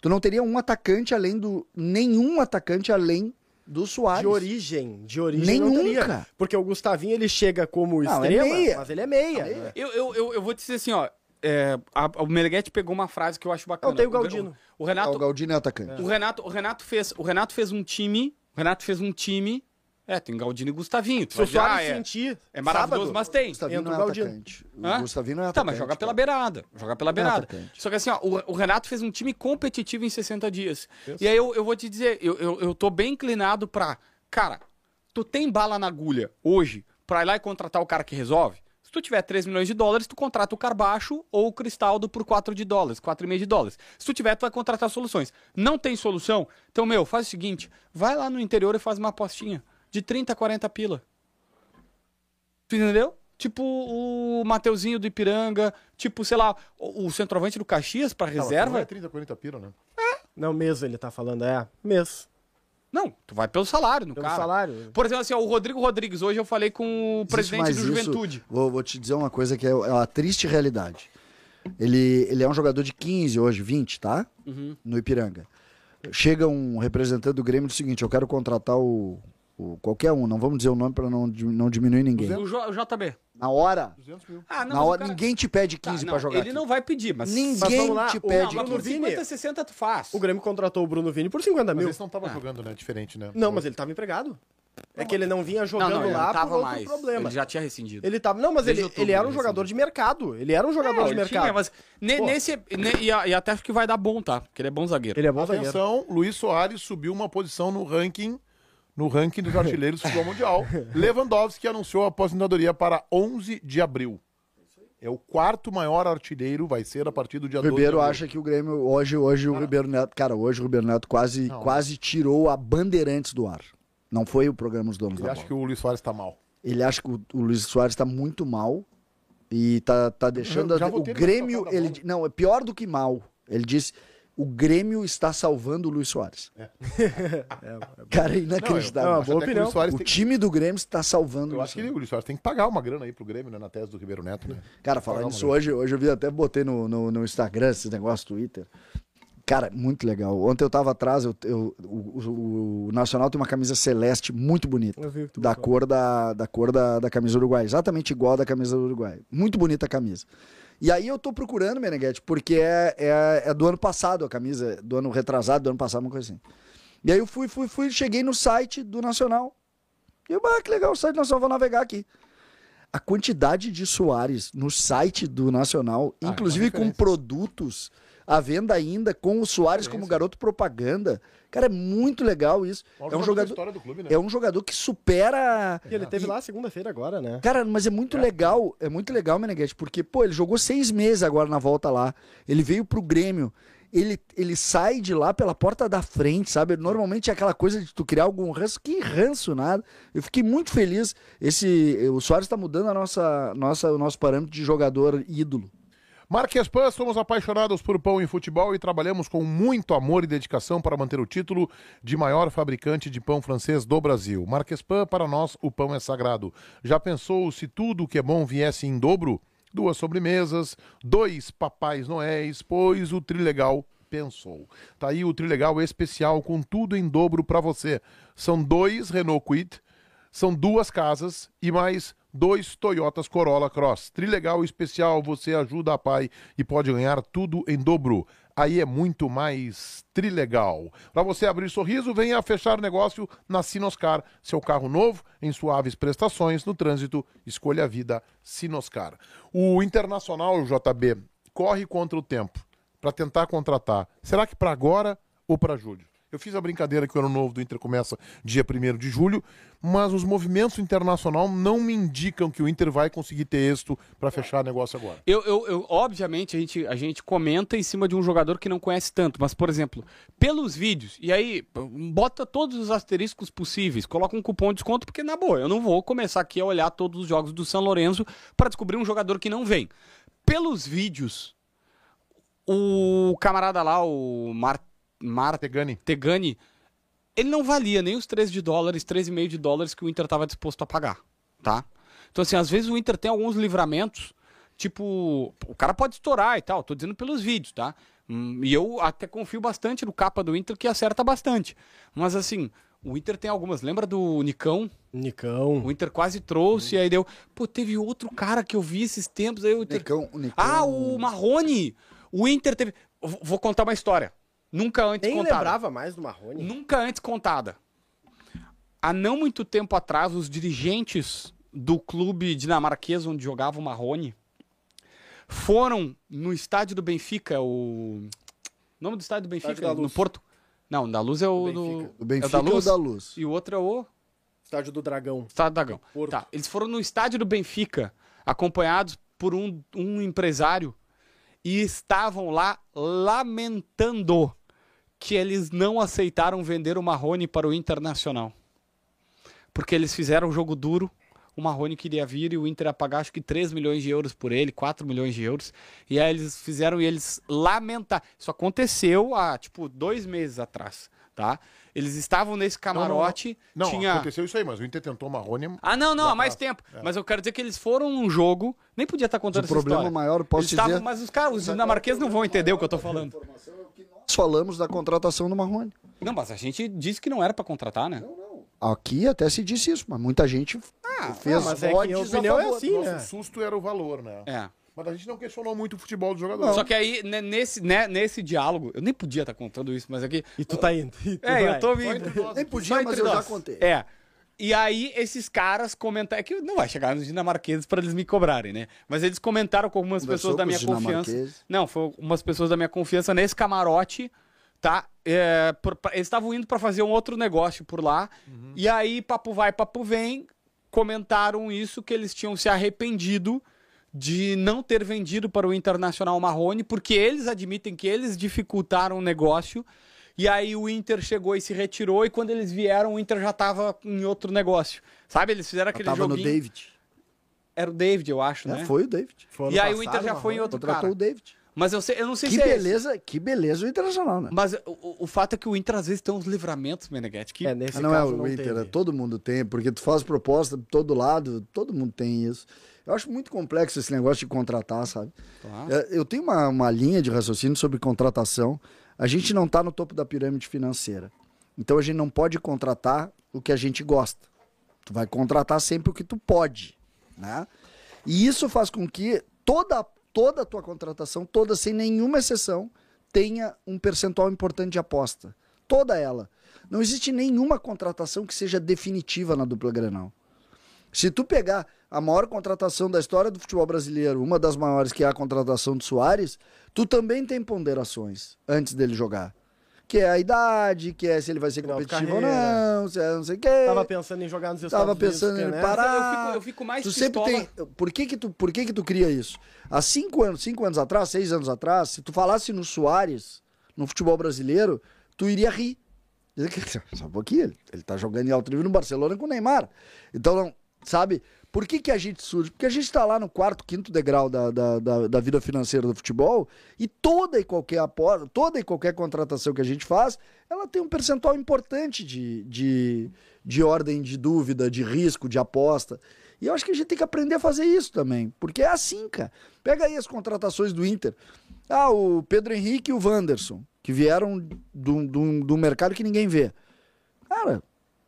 Tu não teria um atacante além do. Nenhum atacante além do Soares. De origem, de origem Nenhum, não teria. cara. Porque o Gustavinho ele chega como Não, é extrema, meia. mas ele é meia. né? Eu, eu, eu, eu vou te dizer assim, ó. É, a- o Meneghetti pegou uma frase que eu acho bacana. Não, tem o O- Galdino. O, Ah, Renato, o Galdino é atacante. o Renato, o Renato fez, o Renato fez um time. O Renato fez um time. É, tem Galdino e Gustavinho. Se o vai dizer, ah, é, sentir, é maravilhoso, sábado, mas tem. O Gustavinho entra não o é Galdino. atacante. O? Gustavinho não é Tá, atacante. mas joga pela beirada. Joga pela é beirada. atacante. Só que assim, ó, o, o Renato fez um time competitivo em 60 dias. E aí eu, eu vou te dizer, eu, eu, eu tô bem inclinado pra. Cara, tu tem bala na agulha hoje pra ir lá e contratar o cara que resolve? Se tu tiver 3 milhões de dólares, tu contrata o Carbacho ou o Cristaldo por 4 de dólares, 4,5 de dólares. Se tu tiver, tu vai contratar soluções. Não tem solução? Então, meu, faz o seguinte: vai lá no interior e faz uma apostinha de 30, 40 pila. Tu entendeu? Tipo o Mateuzinho do Ipiranga, tipo, sei lá, o, o centroavante do Caxias pra Não, mas reserva. não é 30, 40 pira, né? Não, mês ele tá falando, é. Mês. Não, tu vai pelo salário no Pelo cara. salário. Por exemplo, assim, ó, o Rodrigo Rodrigues, hoje eu falei com o Existe presidente mais do isso. Juventude. Vou, vou te dizer uma coisa que é, é uma triste realidade. Ele, ele é um jogador de 15 hoje, 20, tá? Uhum. No Ipiranga. Chega um representante do Grêmio e diz o seguinte: eu quero contratar o, o qualquer um, não vamos dizer o nome para não, não diminuir ninguém. O, J- o JB. Na hora, 200 mil. Ah, na mas hora cara- ninguém te pede 15 Tá, pra não, jogar. Ele aqui. não vai pedir, mas. Ninguém Mas vamos lá, te o- pede Não, mas Bruno por 15. Vini. 50, 60 tu faz. O Grêmio contratou o Bruno Vini por 50 Mas mil. esse não tava jogando, né? Diferente, né? Não, mas ele tava empregado. É que ele não vinha Não, jogando não, ele lá não por tava outro mais. problema. Ele já tinha rescindido. Ele tava. Não, mas Desde ele, outubro ele era um ele jogador de mercado. Ele era um jogador Não, de ele mercado. tinha, mas ne- nesse, ne- e, e até acho que vai dar bom, tá? Porque ele é bom zagueiro. Ele é bom zagueiro. Atenção, Luiz Soares subiu uma posição no ranking no ranking dos artilheiros do futebol mundial. Lewandowski anunciou a aposentadoria para 11 de abril. É o quarto maior artilheiro, vai ser a partir do dia O 12 de Ribeiro acha que o Grêmio, hoje, hoje o Ribeiro Neto, cara, hoje o Ribeiro Neto quase, quase tirou a Bandeirantes do ar. Não foi o programa Os Donos Ele da acha Bola. que o Luiz Soares tá mal. Ele acha que o, o Luiz Soares tá muito mal e tá, tá deixando... a- o Grêmio, ele, não, é pior do que mal. Ele disse, o Grêmio está salvando o Luiz Soares. Cara, é inacreditável. Não, Acho boa até que o opinião. Soares o tem- time do Grêmio está salvando o Eu Luiz acho que Soares. o Luiz Soares tem que pagar uma grana aí pro Grêmio, né? Na tese do Ribeiro Neto, né? Cara, falando uma hoje, hoje eu vi, até botei no, no, no Instagram esse negócio, Twitter. Cara, muito legal. Ontem eu tava atrás, eu, eu- o, o- o Nacional tem uma camisa celeste muito bonita. Eu Da cor da, da cor da, da camisa do Uruguai. Exatamente igual a da camisa do Uruguai. Muito bonita a camisa. E aí eu tô procurando, Meneghete, porque é, é, é do ano passado a camisa, do ano retrasado, do ano passado, uma coisa assim. E aí eu fui, fui, fui, cheguei no site do Nacional. E eu, ah, que legal, o site do Nacional, vou navegar aqui. A quantidade de Soares no site do Nacional, Ah, é inclusive com produtos à venda ainda, com o Soares como garoto propaganda. Cara, é muito legal isso. É um jogador, história do clube, né? é um jogador que supera. E ele teve lá segunda-feira agora, né? Cara, mas é muito legal, é muito legal, Meneghete, porque, pô, ele jogou seis meses agora na volta lá. Ele veio pro Grêmio. Ele, ele sai de lá pela porta da frente, sabe? Normalmente é aquela coisa de tu criar algum ranço. Que ranço, nada. Eu fiquei muito feliz. Esse, o Soares tá mudando a nossa, nossa, o nosso parâmetro de jogador ídolo. Marques Pan, somos apaixonados por pão e futebol e trabalhamos com muito amor e dedicação para manter o título de maior fabricante de pão francês do Brasil. Marques Pan, para nós, o pão é sagrado. Já pensou se tudo que é bom viesse em dobro? Duas sobremesas, dois papais noéis, pois o Trilegal pensou. Tá aí o Trilegal especial com tudo em dobro para você. São dois Renault Kwid, são duas casas e mais dois Toyotas Corolla Cross. Trilegal especial, você ajuda a pai e pode ganhar tudo em dobro. Aí é muito mais trilegal. Para você abrir sorriso, venha fechar negócio na Sinoscar. Seu carro novo, em suaves prestações, no trânsito, escolha a vida Sinoscar. O Internacional, JB, corre contra o tempo para tentar contratar. Será que para agora ou para julho? Eu fiz a brincadeira que o ano novo do Inter começa dia 1 de julho, mas os movimentos internacional não me indicam que o Inter vai conseguir ter êxito para fechar negócio agora. Eu, eu, eu- obviamente, a gente, a gente comenta em cima de um jogador que não conhece tanto, mas, por exemplo, pelos vídeos, e aí, bota todos os asteriscos possíveis, coloca um cupom de desconto, porque, na boa, eu não vou começar aqui a olhar todos os jogos do São Lourenço para descobrir um jogador que não vem. Pelos vídeos, o camarada lá, o Mar, Mar Tegani. Tegani, ele não valia nem os 13 de dólares, 13,5 de dólares que o Inter estava disposto a pagar, tá? Então, assim, às vezes o Inter tem alguns livramentos, tipo, o cara pode estourar e tal, tô dizendo pelos vídeos, tá? Hum, E eu até confio bastante no capa do Inter, que acerta bastante. Mas, assim, o Inter tem algumas. Lembra do Nicão? Nicão. O Inter quase trouxe, e aí deu. Pô, teve outro cara que eu vi esses tempos, aí o Inter. Nicão, o Nicão- Ah, o Marrone! O Inter teve. Vou contar uma história. Nunca antes Nem contada. lembrava mais do Marrone. Nunca antes contada. Há não muito tempo atrás, os dirigentes do clube dinamarquês onde jogava o Marrone foram no estádio do Benfica, o nome do estádio do Benfica, Estádio da no. Porto. Não, da Luz é o do Benfica. O Benfica é o da Luz, da Luz? e o outro é o Estádio do Dragão. Estádio da Gão. Porto. Tá, eles foram no estádio do Benfica, acompanhados por um, um empresário, e estavam lá lamentando que eles não aceitaram vender o Marrone para o Internacional. Porque eles fizeram um jogo duro, o Marrone queria vir e o Inter ia pagar acho que 3 milhões de euros por ele, 4 milhões de euros. E aí eles fizeram e eles lamentar. Isso aconteceu há, tipo, dois meses atrás, tá? Eles estavam nesse camarote, Não, não, tinha... aconteceu isso aí, mas o Inter tentou o Marrone. Ah, não, não, há mais atrás. tempo. Mas eu quero dizer que eles foram num jogo, nem podia estar contando O essa problema história. maior, posso Eles estavam- dizer- Mas os caras, os dinamarqueses não vão entender o que eu tô falando. Nós falamos da contratação do Marrone. Não, mas a gente disse que não era pra contratar, né? Aqui até se disse isso, mas muita gente fez não, mas é que a odds opinião é assim, Nosso né? susto era o valor, né? É. Mas a gente não questionou muito o futebol do jogador. Só que aí, né, nesse, né, nesse diálogo, eu nem podia estar contando isso, mas aqui. E tu tá indo. tu É, vai. eu tô nós. Nem podia, mas entre eu já nós. contei. É. E aí, esses caras comentaram. É que não vai chegar nos dinamarqueses para eles me cobrarem, né? Mas eles comentaram com algumas Conversou pessoas da com minha os confiança. Não, foi umas pessoas da minha confiança nesse camarote, tá? É, por- pra- eles estavam indo para fazer um outro negócio por lá. E aí, papo vai, papo vem, comentaram isso, que eles tinham se arrependido de não ter vendido para o Internacional Marrone, porque eles admitem que eles dificultaram o negócio. E aí o Inter chegou e se retirou, e quando eles vieram, o Inter já estava em outro negócio. Sabe? Eles fizeram aquele Tava no. David. Era o David, eu acho, É, né? foi o David. Foi E aí o passado, Inter já foi em outro Contratou cara. o David. Mas eu, sei, eu não sei Que se é esse. beleza, que beleza o Internacional, né? Mas o, o- o fato é que o Inter às vezes tem uns livramentos, Meneghetti, que É, nesse Ah, não é caso o não Inter, teve. é todo mundo tem, porque tu faz proposta de todo lado, todo mundo tem isso. Eu acho muito complexo esse negócio de contratar, sabe? Claro. É, Eu tenho uma, uma linha de raciocínio sobre contratação. A gente não está no topo da pirâmide financeira. Então a gente não pode contratar o que a gente gosta. Tu vai contratar sempre o que tu pode, né? E isso faz com que toda toda a tua contratação, toda sem nenhuma exceção, tenha um percentual importante de aposta. Toda ela. Não existe nenhuma contratação que seja definitiva na dupla Grenal. Se tu pegar a maior contratação da história do futebol brasileiro, uma das maiores que é a contratação do Soares, tu também tem ponderações antes dele jogar. Que é a idade, que é se ele vai ser Final competitivo ou não, se é não sei o quê. Tava pensando em jogar nos Estados Tava Unidos. pensando porque, em né? parar. Eu fico- eu fico mais tu sempre pistola. tem. Por que que tu, por que que tu cria isso? Há cinco anos, cinco anos atrás, seis anos atrás, se tu falasse no Soares, no futebol brasileiro, tu iria rir. Só um pouquinho, ele, ele tá jogando em alto nível no Barcelona com o Neymar. Então, não, sabe? Por que, que a gente surge? Porque a gente está lá no quarto, quinto degrau da, da, da, da vida financeira do futebol e toda e qualquer aposta, toda e qualquer contratação que a gente faz, ela tem um percentual importante de, de, de ordem de dúvida, de risco, de aposta. E eu acho que a gente tem que aprender a fazer isso também, porque é assim, cara. Pega aí as contratações do Inter. Ah, o Pedro Henrique e o Wanderson, que vieram do, do, do mercado que ninguém vê. Cara,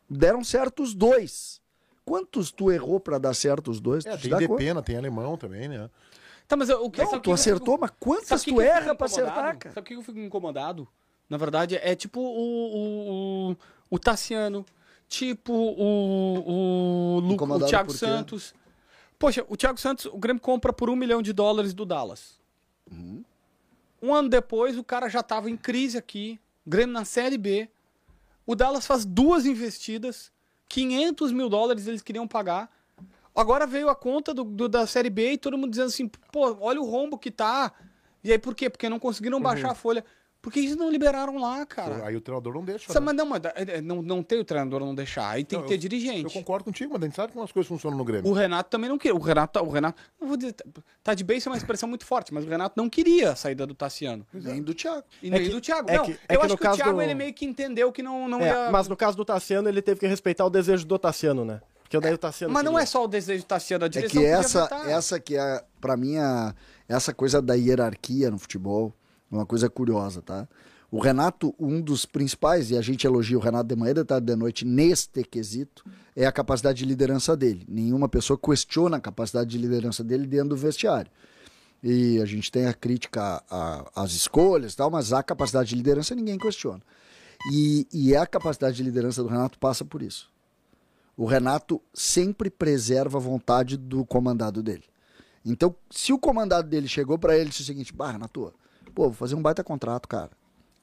deram certo os dois. Quantos tu errou pra dar certo os dois? É, tem? Depena, tem alemão também, né? Tá, mas o que Não, tu que eu acertou, fico- mas quantas tu erra pra incomodado? acertar, cara? Sabe o que eu fico incomodado? Na verdade, é tipo o, o, o, o Tassiano, tipo o, o, Lu, o Thiago por quê? Santos. Poxa, o Thiago Santos, o Grêmio compra por um milhão de dólares do Dallas. Uhum. Um ano depois, o cara já tava em crise aqui. Grêmio na Série B. O Dallas faz duas investidas. 500 mil dólares eles queriam pagar. Agora veio a conta do, do- da Série B e todo mundo dizendo assim, pô, olha o rombo que tá. E aí por quê? Porque não conseguiram baixar a folha. Por que eles não liberaram lá, cara? Aí o treinador não deixa. Né? mas não, mas, é, é, não, não tem o treinador não deixar. Aí tem Não, que ter eu- dirigente. Eu concordo contigo, mas a gente sabe como as coisas funcionam no Grêmio. O Renato também não queria. O Renato, o Renato, não vou dizer, tá de base é uma expressão muito forte, mas o Renato não queria a saída do Tassiano. Nem do Thiago. E É nem que- do Thiago. é não, que- é eu que acho no que caso o Thiago do- ele meio que entendeu que não, não É, ia. mas no caso do Tassiano, ele teve que respeitar o desejo do Tassiano, né? Porque daí o Tassiano. Mas não queria. é só o desejo do Tassiano, a É direção que podia essa, essa que é, pra mim, a- essa coisa da hierarquia no futebol é uma coisa curiosa, tá? O Renato, um dos principais, e a gente elogia o Renato de manhã, de tarde, de noite, neste quesito, é a capacidade de liderança dele. Nenhuma pessoa questiona a capacidade de liderança dele dentro do vestiário. E a gente tem a crítica às escolhas e tal, mas a capacidade de liderança ninguém questiona. E, e a capacidade de liderança do Renato passa por isso. O Renato sempre preserva a vontade do comandado dele. Então, se o comandado dele chegou pra ele e disse o seguinte: Bah, Renato, pô, vou fazer um baita contrato, cara.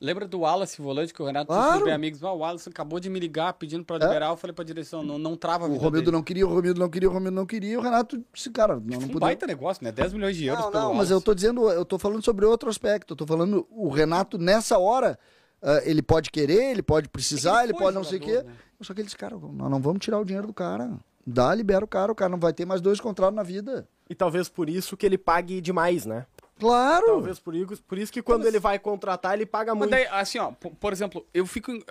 Lembra do Wallace volante que o Renato Claro. disse pros amigos? Ah, o Wallace acabou de me ligar pedindo pra liberar. Eu falei pra direção, não, não trava a O vida Romildo dele. não queria, o Romildo não queria, o Romildo não queria, e o Renato disse, cara, não, não Um podemos. baita negócio, né? 10 milhões de euros Não, pelo não, mas eu tô dizendo, eu tô falando sobre outro aspecto. Eu tô falando, o Renato, nessa hora, ah, ele pode querer, ele pode precisar, Ele ele foi pode não sei o quê. né? Só que ele disse, cara, nós não vamos tirar o dinheiro do cara. Dá, libera o cara, o cara não vai ter mais dois contratos na vida. E talvez por isso que ele pague demais, né? Claro! Talvez por isso, por isso que quando ele vai contratar, ele paga Mas muito. daí, assim, ó, por, por exemplo, eu fico. em-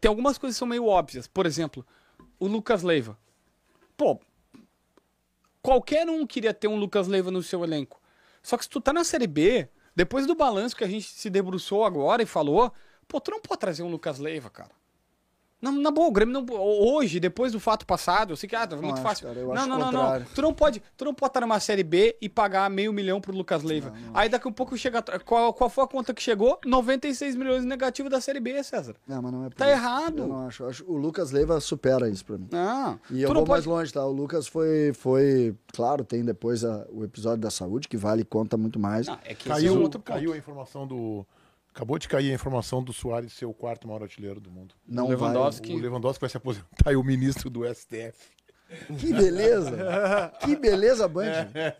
Tem algumas coisas que são meio óbvias. Por exemplo, o Lucas Leiva. Pô, qualquer um queria ter um Lucas Leiva no seu elenco. Só que se tu tá na Série B, depois do balanço que a gente se debruçou agora e falou, pô, tu não pode trazer um Lucas Leiva, cara. Na, na boa, o Grêmio não. Hoje, depois do fato passado, eu sei que ah, tá muito acho, fácil. cara, não, não, não, não. Tu não pode, tu não pode estar numa série B e pagar meio milhão pro Lucas Leiva. Aí daqui a pouco chega. Qual, qual foi a conta que chegou? 96 milhões negativo da série B, César. Não, mas não é Tá errado. Eu não acho. Eu acho- O Lucas Leiva supera isso pra mim. Não. E eu vou não mais pode. longe, tá? O Lucas foi, foi claro, tem depois a- o episódio da saúde, que vale e conta muito mais. Não, é que esse é um Caiu, outro ponto. caiu a informação do. Acabou de cair a informação do Soares ser o quarto maior artilheiro do mundo. não Lewandowski. O Lewandowski vai se aposentar e o ministro do STF. vai. Que beleza! que beleza, Band!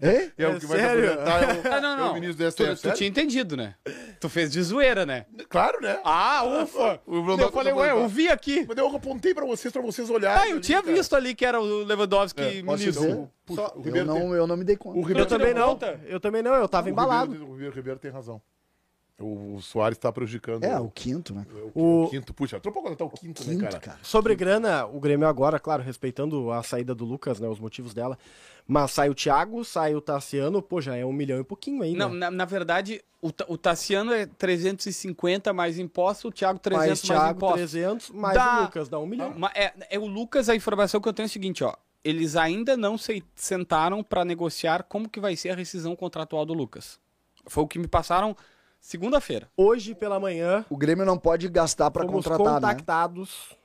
Hein? É, o que vai sério? se aposentar é o, Ah, não, é não. o ministro do Tu, STF. tu sério? tinha entendido, né? Tu fez de zoeira, né? Claro, né? Ah, ufa! O eu falei, vai ué, eu vi aqui. Mas eu apontei pra vocês, pra vocês olharem. Ah, eu ali, tinha cara. visto ali que era o Lewandowski É, ministro. O- puxa, o Eu Ribeiro tem- não, eu não me dei conta. O Ribeiro Eu também não. conta? Eu também não, eu tava o embalado. O Ribeiro, o Ribeiro tem razão. O, o Soares tá prejudicando. É, o quinto, né? o, O- quinto. Puxa, trocou quando tá o quinto, né, Quinto, cara? cara. Sobre grana, o Grêmio agora, claro, respeitando a saída do Lucas, né, os motivos dela. Mas sai o Thiago, sai o Tassiano, pô, já é um milhão e pouquinho aí, Não, né? na, na verdade, o, o Tassiano é 350 mais imposto, o Thiago 300 Mais mais, Thiago, imposto. 300, mais Dá- o Lucas, dá um milhão. É, é o Lucas, a informação que eu tenho é o seguinte, ó. Eles ainda não se sentaram pra negociar como que vai ser a rescisão contratual do Lucas. Foi o que me passaram segunda-feira. Hoje pela manhã, O Grêmio não pode gastar pra fomos contratar, né? contactados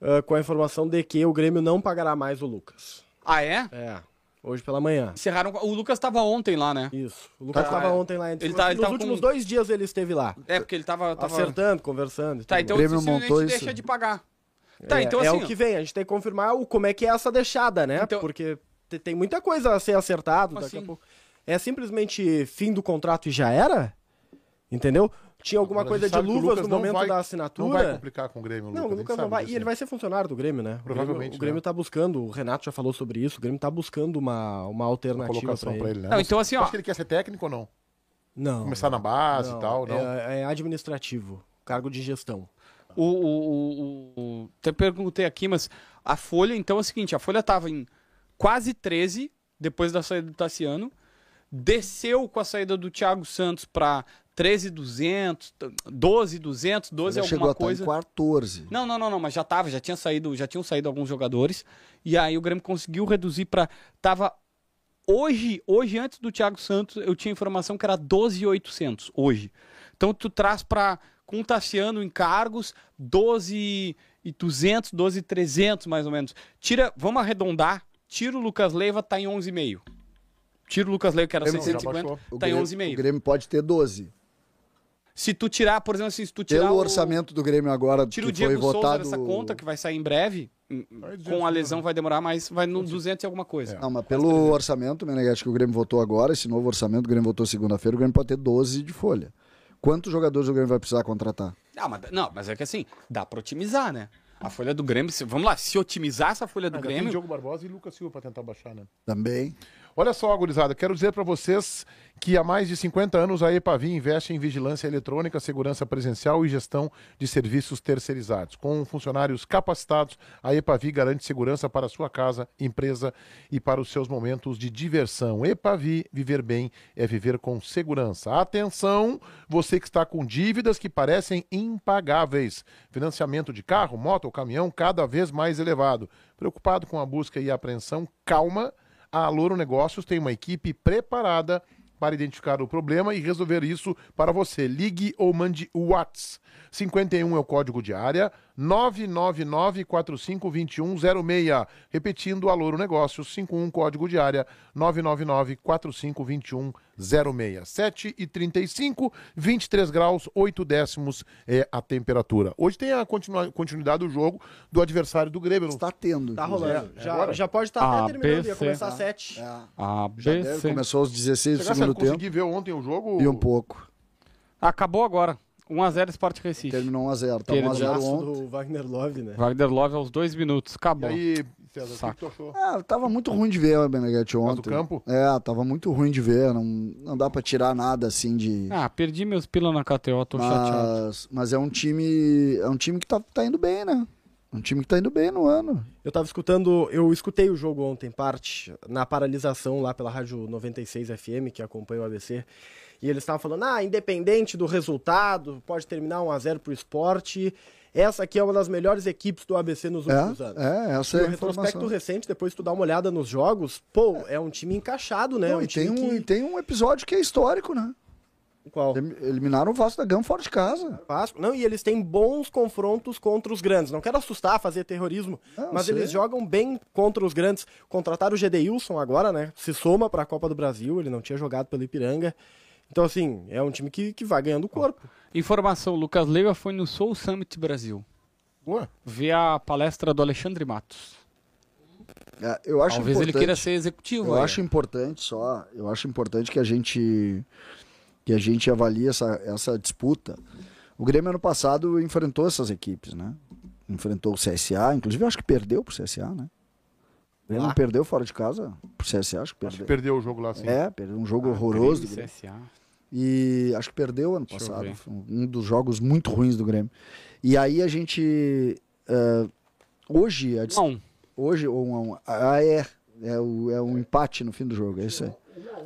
ah, com a informação de que o Grêmio não pagará mais o Lucas. Ah, é? É, hoje pela manhã. Encerraram. O Lucas tava ontem lá, né? Isso. O Lucas Tá, estava é. ontem lá. Ele Nos tá- ele tava últimos com- dois dias ele esteve lá. É, porque ele tava. tava... Acertando, conversando. Tá, então O Grêmio montou deixa isso. de pagar. Tá, é, então é assim. o que vem, a gente tem que confirmar o, como é que é essa deixada, né? Então- Porque te- tem muita coisa a ser acertado daqui Assim. a pouco. É simplesmente fim do contrato e já era? Entendeu? Tinha alguma Agora, coisa de luvas Lucas no não momento vai- da Não vai assinatura. complicar com o Grêmio, Não, o Lucas não vai. disso, E ele né? vai ser funcionário do Grêmio, né? O Provavelmente, o Grêmio né? tá buscando, o Renato já falou sobre isso, o Grêmio tá buscando uma, uma Uma alternativa colocação pra pra ele. ele, né? Não, então assim, ó. acha que ele quer ser técnico ou não? Não. Começar na base e tal, não? É, é administrativo, cargo de gestão. O, o, o, o- até perguntei aqui, mas a Folha, então é o seguinte, a Folha tava em quase 13 depois da saída do Tassiano, desceu com a saída do Thiago Santos para 13,200, 12,200, 12 Já chegou alguma a estar coisa. em 14. Não, não, não, não, mas já tava, já tinha saído, já tinham saído alguns jogadores. E aí o Grêmio conseguiu reduzir para tava hoje, hoje antes do Thiago Santos, eu tinha informação que era 12,800 hoje. Então tu traz para com o Tassiano em cargos 12,200, 12,300 mais ou menos. Tira, vamos arredondar, tira o Lucas Leiva tá em 11,5. Tira o Lucas Leiva que era Não, já 650, baixou. O tá em Grêmio- 11,5. O Grêmio pode ter 12. Se tu tirar, por exemplo, assim, se tu tirar Pelo o- orçamento do Grêmio agora, Tira que o Diego foi Souza votado... dessa conta, que vai sair em breve. dizer Com a lesão vai demorar, mas vai no 200 e alguma coisa. Não, mas pelo orçamento, Meneghete, que o Grêmio votou agora, esse novo orçamento, o Grêmio votou segunda-feira, o Grêmio pode ter 12 de folha. Quantos jogadores o Grêmio vai precisar contratar? Ah, mas, não, mas é que assim, dá pra otimizar, né? A folha do Grêmio, se- vamos lá, se otimizar essa folha do tem Grêmio, Diogo Barbosa e Lucas Silva pra tentar baixar, né? Também. Olha só, gurizada, quero dizer para vocês que há mais de 50 anos a EPAVI investe em vigilância eletrônica, segurança presencial e gestão de serviços terceirizados. Com funcionários capacitados, a EPAVI garante segurança para a sua casa, empresa e para os seus momentos de diversão. EPAVI, viver bem é viver com segurança. Atenção, você que está com dívidas que parecem impagáveis. Financiamento de carro, moto ou caminhão cada vez mais elevado. Preocupado com a busca e apreensão, calma a Louro Negócios tem uma equipe preparada para identificar o problema e resolver isso para você. Ligue ou mande o WhatsApp. 51 é o código de área, 999-452106. Repetindo, a Louro Negócios, 51 código de área, 999-452106. 7 e 35, 23 graus, 8 décimos é a temperatura. Hoje tem a continua- continuidade do jogo do adversário do Grêmio. Está tendo. Tá inclusive. rolando. É já, pode estar A, até terminando, ia começar às 7. É. A, Já B, deve- C. começou aos 16 do segundo tempo conseguir ver ontem o jogo? e um pouco. Acabou agora. 1x0 Sport Recife. Terminou 1x0. Tá Perdeu. 1x0 Golaço ontem. do Wagner Love, né? Wagner Love aos dois minutos. E Acabou. aí, César, o que tu achou? Ah, tava muito ruim de ver o Beneguete ontem. do campo? É, tava muito ruim de ver. Não, não dá pra tirar nada assim de. Ah, perdi meus pila na KTO, tô chateado. mas, mas é um time. É um time que tá, tá indo bem, né? Um time que tá indo bem no ano. Eu tava escutando, eu escutei o jogo ontem, parte, na paralisação lá pela Rádio 96 FM, que acompanha o ABC. E eles estavam falando, ah, independente do resultado, pode terminar 1x0 pro esporte. Essa aqui é uma das melhores equipes do ABC nos últimos É, anos. é, essa E é a retrospecto recente, depois tu dá uma olhada nos jogos, pô, é um time encaixado, né? Não, um e, tem um, que- e tem um episódio que é histórico, né? Qual? Elim- Eliminaram o Vasco da Gama fora de casa. Vasco. Não, e eles têm bons confrontos contra os grandes. Não quero assustar, fazer terrorismo, Não, mas sei. eles jogam bem contra os grandes. Contrataram o Gedeilson agora, né? Se soma pra Copa do Brasil, ele não tinha jogado pelo Ipiranga. Então, assim, é um time que, que vai ganhando corpo. Informação, Lucas Leiva foi no Soul Summit Brasil. Boa. Ver a palestra do Alexandre Matos. É, eu acho Talvez ele queira ser executivo. Eu aí. acho importante só, eu acho importante que a gente que a gente avalie essa, essa disputa. O Grêmio ano passado enfrentou essas equipes, né? Enfrentou o CSA, inclusive eu acho que perdeu pro CSA, né? O Grêmio Lá. não perdeu fora de casa pro CSA, acho que Acho que perdeu. perdeu o jogo lá, sim. É, perdeu um jogo Ah, horroroso do Grêmio. CSA. E acho que perdeu ano Deixa passado. um dos jogos muito ruins do Grêmio. E aí a gente. eh, hoje, a dis- Não, hoje um, um, ah, é, é, o, é um empate no fim do jogo, é isso aí.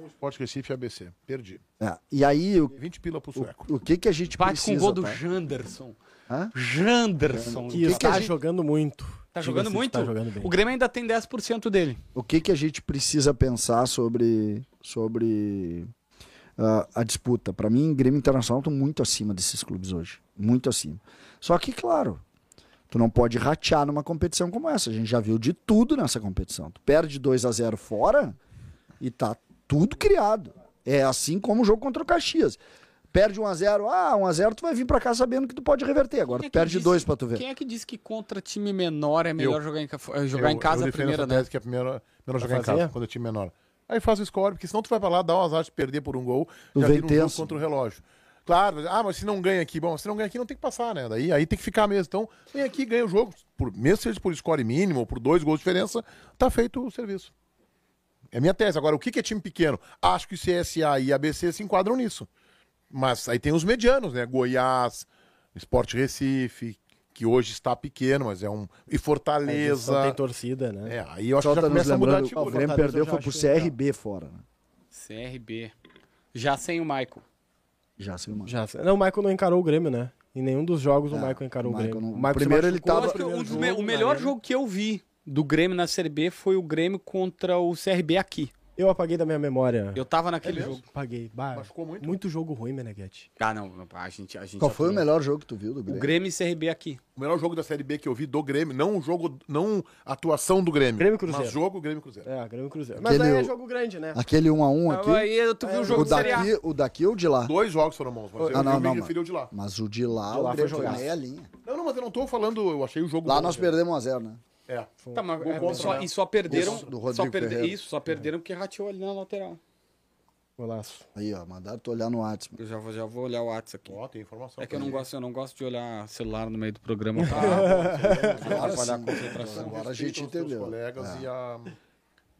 Sport Recife e ABC. Perdi. É, E aí, o, 20 pila pro sueco. o, o que que a gente bate precisa... com o gol do tá? Janderson. Hã? Janderson. Que, que está gente- jogando muito. Tá jogando muito? Tá jogando bem. O Grêmio ainda tem 10% dele. O que que a gente precisa pensar sobre, sobre ah, a disputa? Para mim, Grêmio Internacional estão muito acima desses clubes hoje. Muito acima. Só que, claro, tu não pode ratear numa competição como essa. A gente já viu de tudo nessa competição. Tu perde 2 a 0 fora e tá tudo criado. É assim como o jogo contra o Caxias. Perde 1 a 0 ah, 1 a 0 tu vai vir pra cá sabendo que tu pode reverter. Agora é perde disse- dois pra tu ver. Quem é que disse que contra time menor é melhor Eu. jogar, em, eh, jogar em Eu- casa eu a primeira, né? que é primeiro, melhor jogar em fazer? casa, quando é time menor. Aí faz o score, porque senão tu vai pra lá, dá um azar de perder por um gol, Tu já vem vira um jogo tenso. contra o relógio. Claro, ah, mas se não ganha aqui, bom, se não ganha aqui não tem que passar, né? Daí aí tem que ficar mesmo. Então, vem aqui, ganha o jogo, por, mesmo seja por score mínimo ou por dois gols de diferença, tá feito o serviço. É minha tese. Agora, o que que é time pequeno? Acho que o CSA e ABC se enquadram nisso. Mas aí tem os medianos, né? Goiás, Sport Recife, que hoje está pequeno, mas é um. E Não Fortaleza. tem torcida, né? É, aí eu acho Só que já tá começa a mudar de o figura. Grêmio Fortaleza perdeu foi pro acho legal. CRB fora. Né? CRB. Já sem o Michael. Já sei, mano. Já, não, o Michael não encarou o Grêmio, né? Em nenhum dos jogos o É, Michael encarou o o Michael Grêmio. não- O Michael primeiro ele tava- no Eu acho que primeiro um dos me- jogo, o melhor jogo que eu vi do Grêmio na Série B foi o Grêmio contra o CRB aqui. Eu apaguei da minha memória. Eu tava naquele mesmo? jogo. Apaguei. Bah, Machucou muito? Muito jogo ruim, Meneghete. Ah, não. A gente, a gente Qual foi o melhor jogo que tu viu do O Grêmio? Grêmio e CRB aqui. O melhor jogo da Série B que eu vi do Grêmio, não o jogo, não a atuação do Grêmio. Grêmio e Cruzeiro. Mas jogo Grêmio e Cruzeiro. É, Grêmio e Cruzeiro. Mas Aquele- aí é jogo grande, né? Aquele 1 a 1 aqui. Aí tu viu o jogo O de Série A. daqui, o daqui ou o de lá? Dois jogos foram bons, mas eu, Ah, não, eu não, me referi ao de lá. Mas o de lá, De lá o Grêmio foi meia linha. Não, não, mas eu não tô falando, eu achei o jogo Lá bom, nós né? perdemos 1 a 0 né? É. Tá, mas Gol é, contra, só, né? e só perderam. Isso, do só perde-. Isso, só perderam porque rateou ali na lateral. Golaço. Aí, ó, mandaram tu olhar no WhatsApp. Eu já vou, já vou olhar o WhatsApp aqui. Ó, tem informação. É que eu pra não gosto, eu não gosto de olhar celular no meio do programa. Tá? Agora atrapalhar a concentração. Agora a gente entendeu. colegas É. e, a,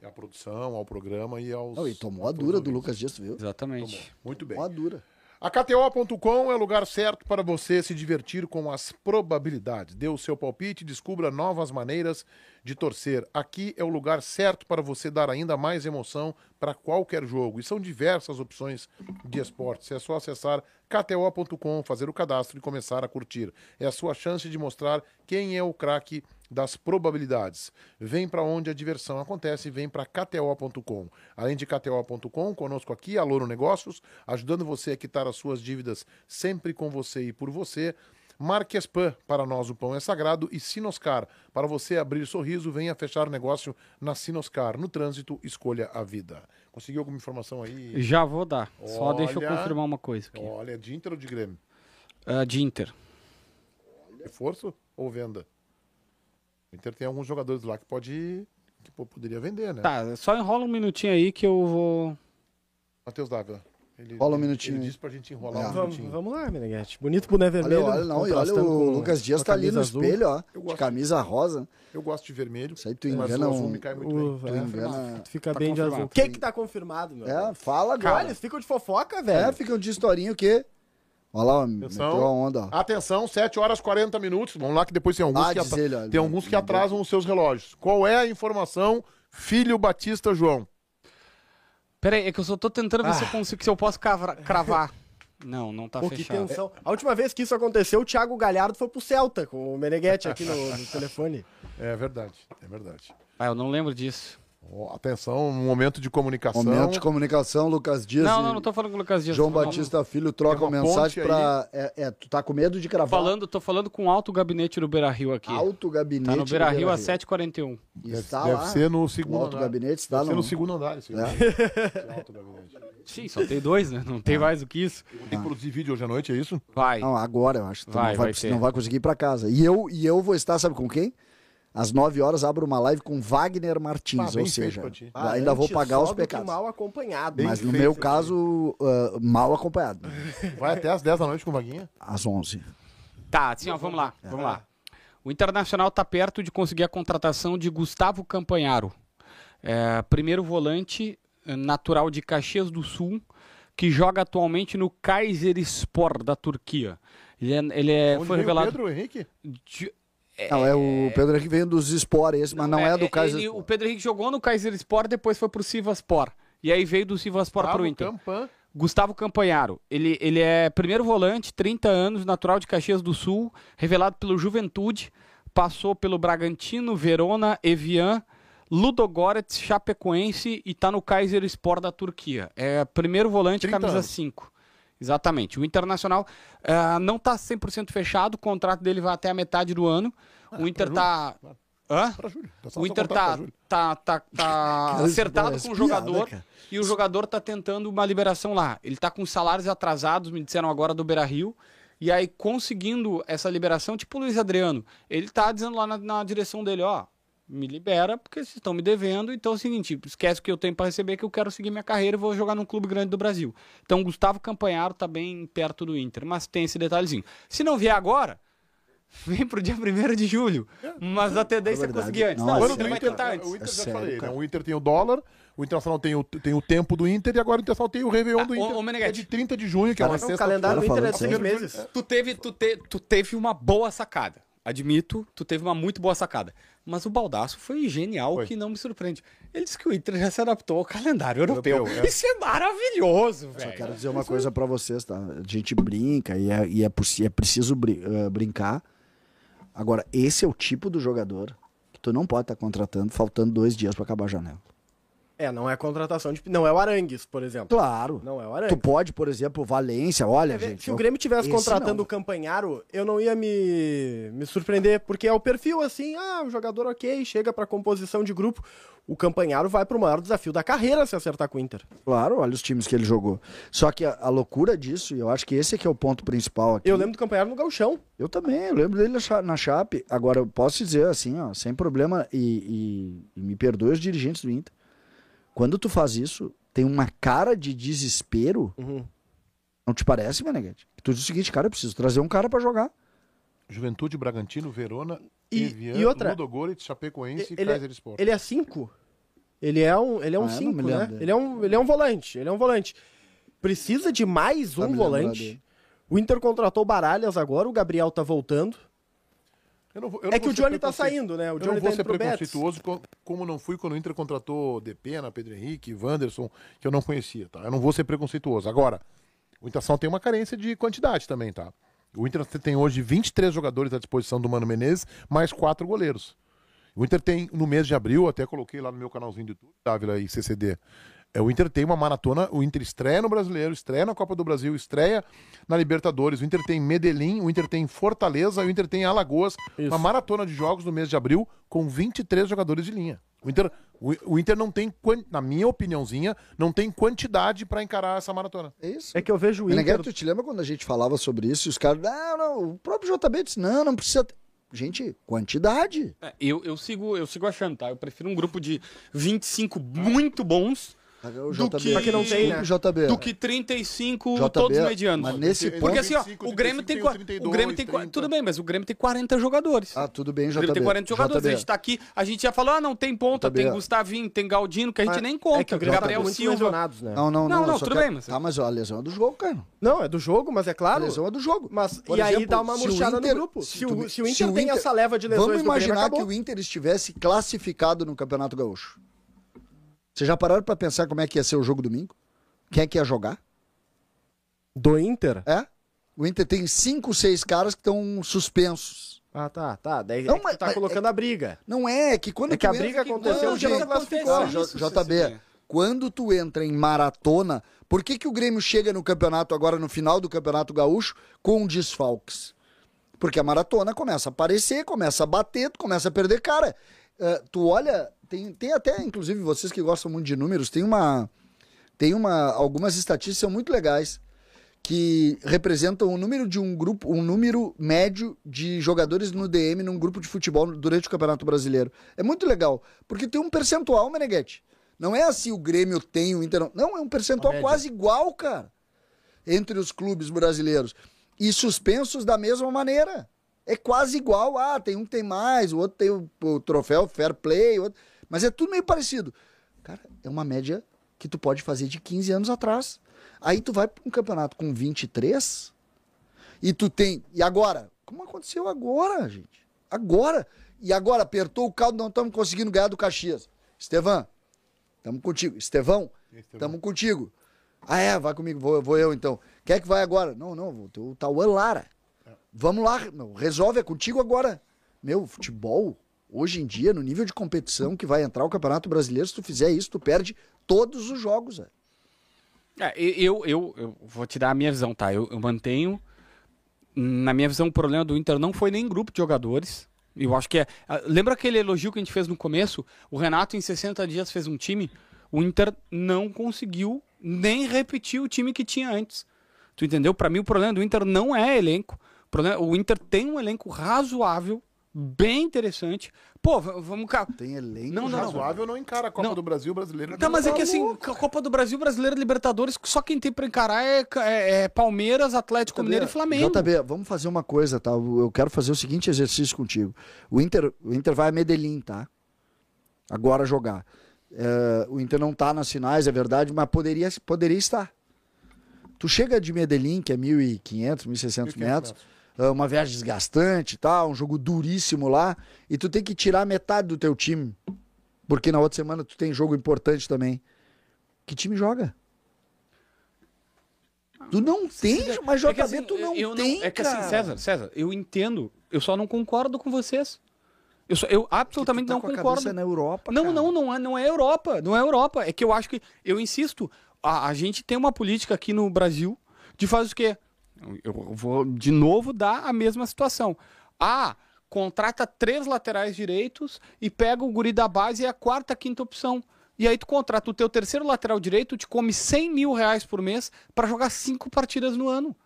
a produção, ao programa e aos. Não, e tomou a dura do. Lucas Dias, viu? Exatamente. Muito bem. Tomou a dura. A KTO.com é o lugar certo para você se divertir com as probabilidades. Dê o seu palpite descubra novas maneiras de torcer. Aqui é o lugar certo para você dar ainda mais emoção para qualquer jogo. E são diversas opções de esportes. É só acessar KTO.com, fazer o cadastro e começar a curtir. É a sua chance de mostrar quem é o craque das probabilidades. Vem para onde a diversão acontece, vem para KTO.com. Além de KTO.com, conosco aqui, a Louro Negócios, ajudando você a quitar as suas dívidas sempre com você e por você. Marquespan, para nós o pão é sagrado, e Sinoscar, para você abrir sorriso, venha fechar negócio na Sinoscar. No trânsito, escolha a vida. Conseguiu alguma informação aí? Já vou dar. Só deixa eu Olha. confirmar uma coisa aqui. Olha, é de Inter ou de Grêmio? Ah, de Inter. Reforço ou venda? O Inter tem alguns jogadores lá que pode que pô, poderia vender, né? Tá, só enrola um minutinho aí que eu vou. Matheus Dávila. Ele, Rola um minutinho Ele disse pra gente enrolar É. um Vamos, minutinho. vamos lá, Meneghete. Bonito boné Olha, vermelho. olha, não, e olha o Lucas Dias tá ali no azul. espelho, ó. De camisa rosa. Eu gosto de vermelho. Isso aí tu mas engana um- me cai muito Uh, bem. Tu é, engana. Tu fica Tá bem de azul. O que que tá confirmado, meu? É, fala Cara, agora. eles ficam de fofoca, É, velho. fica de historinha o quê? Olha lá, Atenção. a onda. Atenção, 7 horas e 40 minutos. Vamos lá que depois tem alguns, Ah, que, atra- ele, olha. tem alguns que atrasam os seus relógios. Qual é a informação, filho Batista João? Peraí, é que eu só tô tentando ver se Ah. eu consigo, se eu posso cravar. Não, não tá Pô, que fechado. tensão. A última vez que isso aconteceu, o Thiago Galhardo foi pro Celta com o Meneghetti aqui no, no telefone. É verdade, é verdade. Ah, eu não lembro disso. Atenção, um momento de comunicação. Momento de comunicação, Lucas Dias Não, não, não tô falando com o Lucas Dias. João Batista Filho trocam Tem uma mensagem pra... É, é, tu tá com medo de cravar Falando, tô falando com o alto gabinete do Beira Rio aqui. alto gabinete Tá no Beira Rio às 7h41. Deve, Está deve lá. ser no segundo alto andar. gabinete está Deve ser no... no segundo andar. Esse, É. esse alto gabinete. Sim, só tem dois, né? Não tem mais do que isso. Tem que produzir vídeo hoje à noite, é isso? Vai. Não, agora eu acho. Tu Vai, não, vai, vai não vai conseguir ir pra casa. E eu, e eu vou estar, sabe com quem? Às 9 horas abro uma live com Wagner Martins, Ah, ou seja. Ah, ainda vou pagar os pecados. mal acompanhado. Bem Mas no feito meu caso, ah, mal acompanhado. Vai até às 10 da noite com Vaguinha? Às 11. Tá, assim, ó, vamos lá, vamos lá. O Internacional tá perto de conseguir a contratação de Gustavo Campanharo, é, primeiro volante eh, natural de Caxias do Sul, que joga atualmente no Kayserispor da Turquia. Ele é, ele é- foi o revelado. Pedro Henrique? de- Não, é o Pedro Henrique vem dos Sport esse, mas não é, do Kaiser. ele- O Pedro Henrique jogou no Kayserispor, depois foi pro Sivaspor. E aí veio do Sivaspor Bravo, pro Inter. Campan. Gustavo Campanharo, ele, ele é primeiro volante, 30 anos, natural de Caxias do Sul, revelado pelo Juventude, passou pelo Bragantino, Verona, Evian, Ludogorets, Chapecoense e tá no Kayserispor da Turquia. É primeiro volante, 30 camisa anos. 5. Exatamente. O Internacional ah, não tá 100% fechado, o contrato dele vai até a metade do ano. o Inter tá... Hã? Tá só O seu Inter tá, tá, tá, tá Cara, acertado com o jogador e o jogador tá tentando uma liberação lá. Ele tá com salários atrasados, me disseram agora do Beira Rio. E aí, conseguindo essa liberação, tipo o Luiz Adriano, ele tá dizendo lá na, na direção dele, ó, me libera, porque vocês estão me devendo, então é o seguinte, esquece o que eu tenho para receber, que eu quero seguir minha carreira e vou jogar num clube grande do Brasil. Então, Gustavo Campanharo tá bem perto do Inter, mas tem esse detalhezinho. Se não vier agora, vem pro dia 1 de julho, mas a tendência é, verdade. conseguir antes. Não, Não, é O vai Inter, antes. o Inter É já sério, falei, né? O Inter tem o dólar, o Internacional tem o, tem o tempo do Inter e agora o Internacional tem o Réveillon Ah, do Inter. ô, é de 30 de junho, que é uma Cara, O sexta calendário do Inter é falando meses. Tu teve, tu, te, tu teve uma boa sacada. Admito, tu teve uma muito boa sacada. Mas o Baldaço foi genial, Foi. que não me surpreende. Ele disse que o Inter já se adaptou ao calendário europeu. Europeu, é. Isso é maravilhoso, Só velho. quero dizer uma coisa pra vocês, tá? A gente brinca e é, e é, possi- é preciso eh, brincar. Agora, esse é o tipo do jogador que tu não pode estar contratando faltando dois dias pra acabar a janela. É, não é contratação de. Não é o Arangues, por exemplo. Claro. Não é o Tu Arangues. pode, por exemplo, Valência, olha, gente. Se o eu- Grêmio tivesse esse contratando não. o Campanharo, eu não ia me, me surpreender, porque é o perfil assim, ah, o jogador ok, chega pra composição de grupo. O Campanharo vai pro maior desafio da carreira se acertar com o Inter. Claro, olha os times que ele jogou. Só que a, a loucura disso, e eu acho que esse é que é o ponto principal aqui. Eu lembro do Campanharo no Gauchão. Eu também, eu lembro dele na Chape. Agora, eu posso dizer assim, ó, sem problema, e, e- e me perdoe os dirigentes do Inter. Quando tu faz isso, tem uma cara de desespero. Uhum. Não te parece, Meneghete? Que Tu diz o seguinte, cara, eu preciso trazer um cara pra jogar. Juventude, Bragantino, Verona, E- Evian, e outra- Ludogorets, Chapecoense e Ele, Kaiser Sport. ele é 5. Ele é um, ele é um Ah, eu não 5, me né? dele. Ele é um, ele é um volante, ele é um volante. Precisa de mais Tá um volante. dele. O Inter contratou Baralhas agora, o Gabriel tá voltando. Eu vou- eu É que o Johnny tá saindo, né? O Eu Johnny não tá vou indo ser Betis. preconceituoso co- como não fui quando o Inter contratou Depena, Pedro Henrique, Wanderson, que eu não conhecia, tá? Eu não vou ser preconceituoso. Agora, o Internacional tem uma carência de quantidade também, tá? O Inter tem hoje 23 jogadores à disposição do Mano Menezes, mais quatro goleiros. O Inter tem, no mês de abril, até coloquei lá no meu canalzinho do YouTube, Dávila e CCD. É, o Inter tem uma maratona, o Inter estreia no Brasileiro, estreia na Copa do Brasil, estreia na Libertadores. O Inter tem Medellín, o Inter tem Fortaleza, o Inter tem Alagoas. Isso. Uma maratona de jogos no mês de abril com 23 jogadores de linha. O Inter, o, o Inter não tem, na minha opiniãozinha, não tem quantidade para encarar essa maratona. É isso. É que eu vejo o Inter... Meneghete, tu te lembra quando a gente falava sobre isso e os caras, não, não, o próprio JB disse, não, não precisa. ter." Gente, quantidade. É, eu, eu, sigo, eu sigo achando, tá? Eu prefiro um grupo de 25 muito bons O do que- Só que não tem, né? JB. do que 35 JB, todos medianos. Mas nesse ponto. Porque assim, ó, 25, o Grêmio tem, 35, qua- 32, o Grêmio tem qua- 30. tudo bem, mas o Grêmio tem 40 jogadores. Ah, tudo bem, o JB. Grêmio tem 40 jogadores, JB. a gente tá aqui, a gente já falou, ah, não tem ponta, JB. tem Gustavinho, tem Galdino, que a gente Mas nem conta, É que o Grêmio tá Gabriel muitos Silva. lesionados, né? Não, não, Não, não. não, tudo quero- bem, mas- Tá, mas a lesão é do jogo, cara. Não, é do jogo, mas é A claro. lesão é do jogo. Mas, Por e aí exemplo, dá uma se o murchada Inter- no grupo. se o, se o Inter o tem essa leva de lesões Vamos imaginar que o Inter estivesse classificado no Campeonato Gaúcho. Vocês já pararam pra pensar como é que ia ser o jogo domingo? Quem é que ia jogar? Do Inter? É? O Inter tem cinco, seis caras que estão suspensos. Ah, tá, tá. Daí Não, é que mas- tu tá mas- colocando a briga. Não é, que quando É que a briga entra- aconteceu, Não, o Grêmio gente, classificou. JB, quando tu entra em maratona, por que, que o Grêmio chega no campeonato agora, no final do Campeonato Gaúcho, com desfalques? Porque a maratona começa a aparecer, começa a bater, tu começa a perder cara. Eh, tu olha, tem, tem até, inclusive, vocês que gostam muito de números, tem uma. Tem uma. Algumas estatísticas são muito legais que representam o número de um grupo, um número médio de jogadores no DM num grupo de futebol durante o Campeonato Brasileiro. É muito legal, porque tem um percentual, Meneghete. Não é assim o Grêmio tem, o Inter não. Não, é um percentual quase igual, cara, entre os clubes brasileiros. E suspensos da mesma maneira. É quase igual. Ah, tem um que tem mais, o outro tem o, o troféu Fair Play, o outro... mas é tudo meio parecido. Cara, é uma média que tu pode fazer de 15 anos atrás. Aí tu vai para um campeonato com 23 e tu tem. E agora? Como aconteceu agora, gente? Agora. E agora apertou o caldo, não estamos conseguindo ganhar do Caxias. Estevan, estamos contigo. Estevão, estamos contigo. Ah, é, vai comigo, vou, vou eu então. Quem é que vai agora? Não, não, o Tauan Lara. Vamos lá, meu, resolve, é contigo agora. Meu, futebol, hoje em dia, no nível de competição que vai entrar o Campeonato Brasileiro, se tu fizer isso, tu perde todos os jogos. É, eu, eu, eu vou te dar a minha visão, tá? Eu, eu mantenho. Na minha visão, o problema do Inter não foi nem grupo de jogadores. Eu acho que é. Lembra aquele elogio que a gente fez no começo? O Renato, em 60 dias, fez um time. O Inter não conseguiu nem repetir o time que tinha antes. Tu entendeu? Pra mim, o problema do Inter não é elenco. O, problema, o Inter tem um elenco razoável, bem interessante. Pô, vamos cá. Tem elenco Não, não, não. Razoável não encara a Copa Não. do Brasil brasileiro. Tá, mas é que assim, a Copa do Brasil, Brasileira, Libertadores, só quem tem pra encarar é, é- é Palmeiras, Atlético Mineiro e Flamengo. JB, vamos fazer uma coisa, tá? Eu quero fazer o seguinte exercício contigo. O Inter, o Inter vai a Medellín, tá? Agora jogar. É, o Inter não tá nas finais, é verdade, mas poderia, poderia estar. Tu chega de Medellín, que é 1.500, 1.600 metros, é uma viagem desgastante e tal, um jogo duríssimo lá, e tu tem que tirar metade do teu time, porque na outra semana tu tem jogo importante também. Que time joga? Tu não tem, mas JB É assim, tu não eu tem, É que assim, César, César, eu entendo, eu só não concordo com vocês. Eu, só, eu absolutamente tá não concordo. na Europa, Não, cara. não, não é, não é Europa. Não é Europa. É que eu acho que. Eu insisto, a, a gente tem uma política aqui no Brasil de fazer o quê? Eu vou de novo dar a mesma situação. Ah, contrata três laterais direitos e pega o guri da base e é a quarta, quinta opção. E aí tu contrata o teu terceiro lateral direito, te come 100 mil reais por mês para jogar cinco partidas no ano.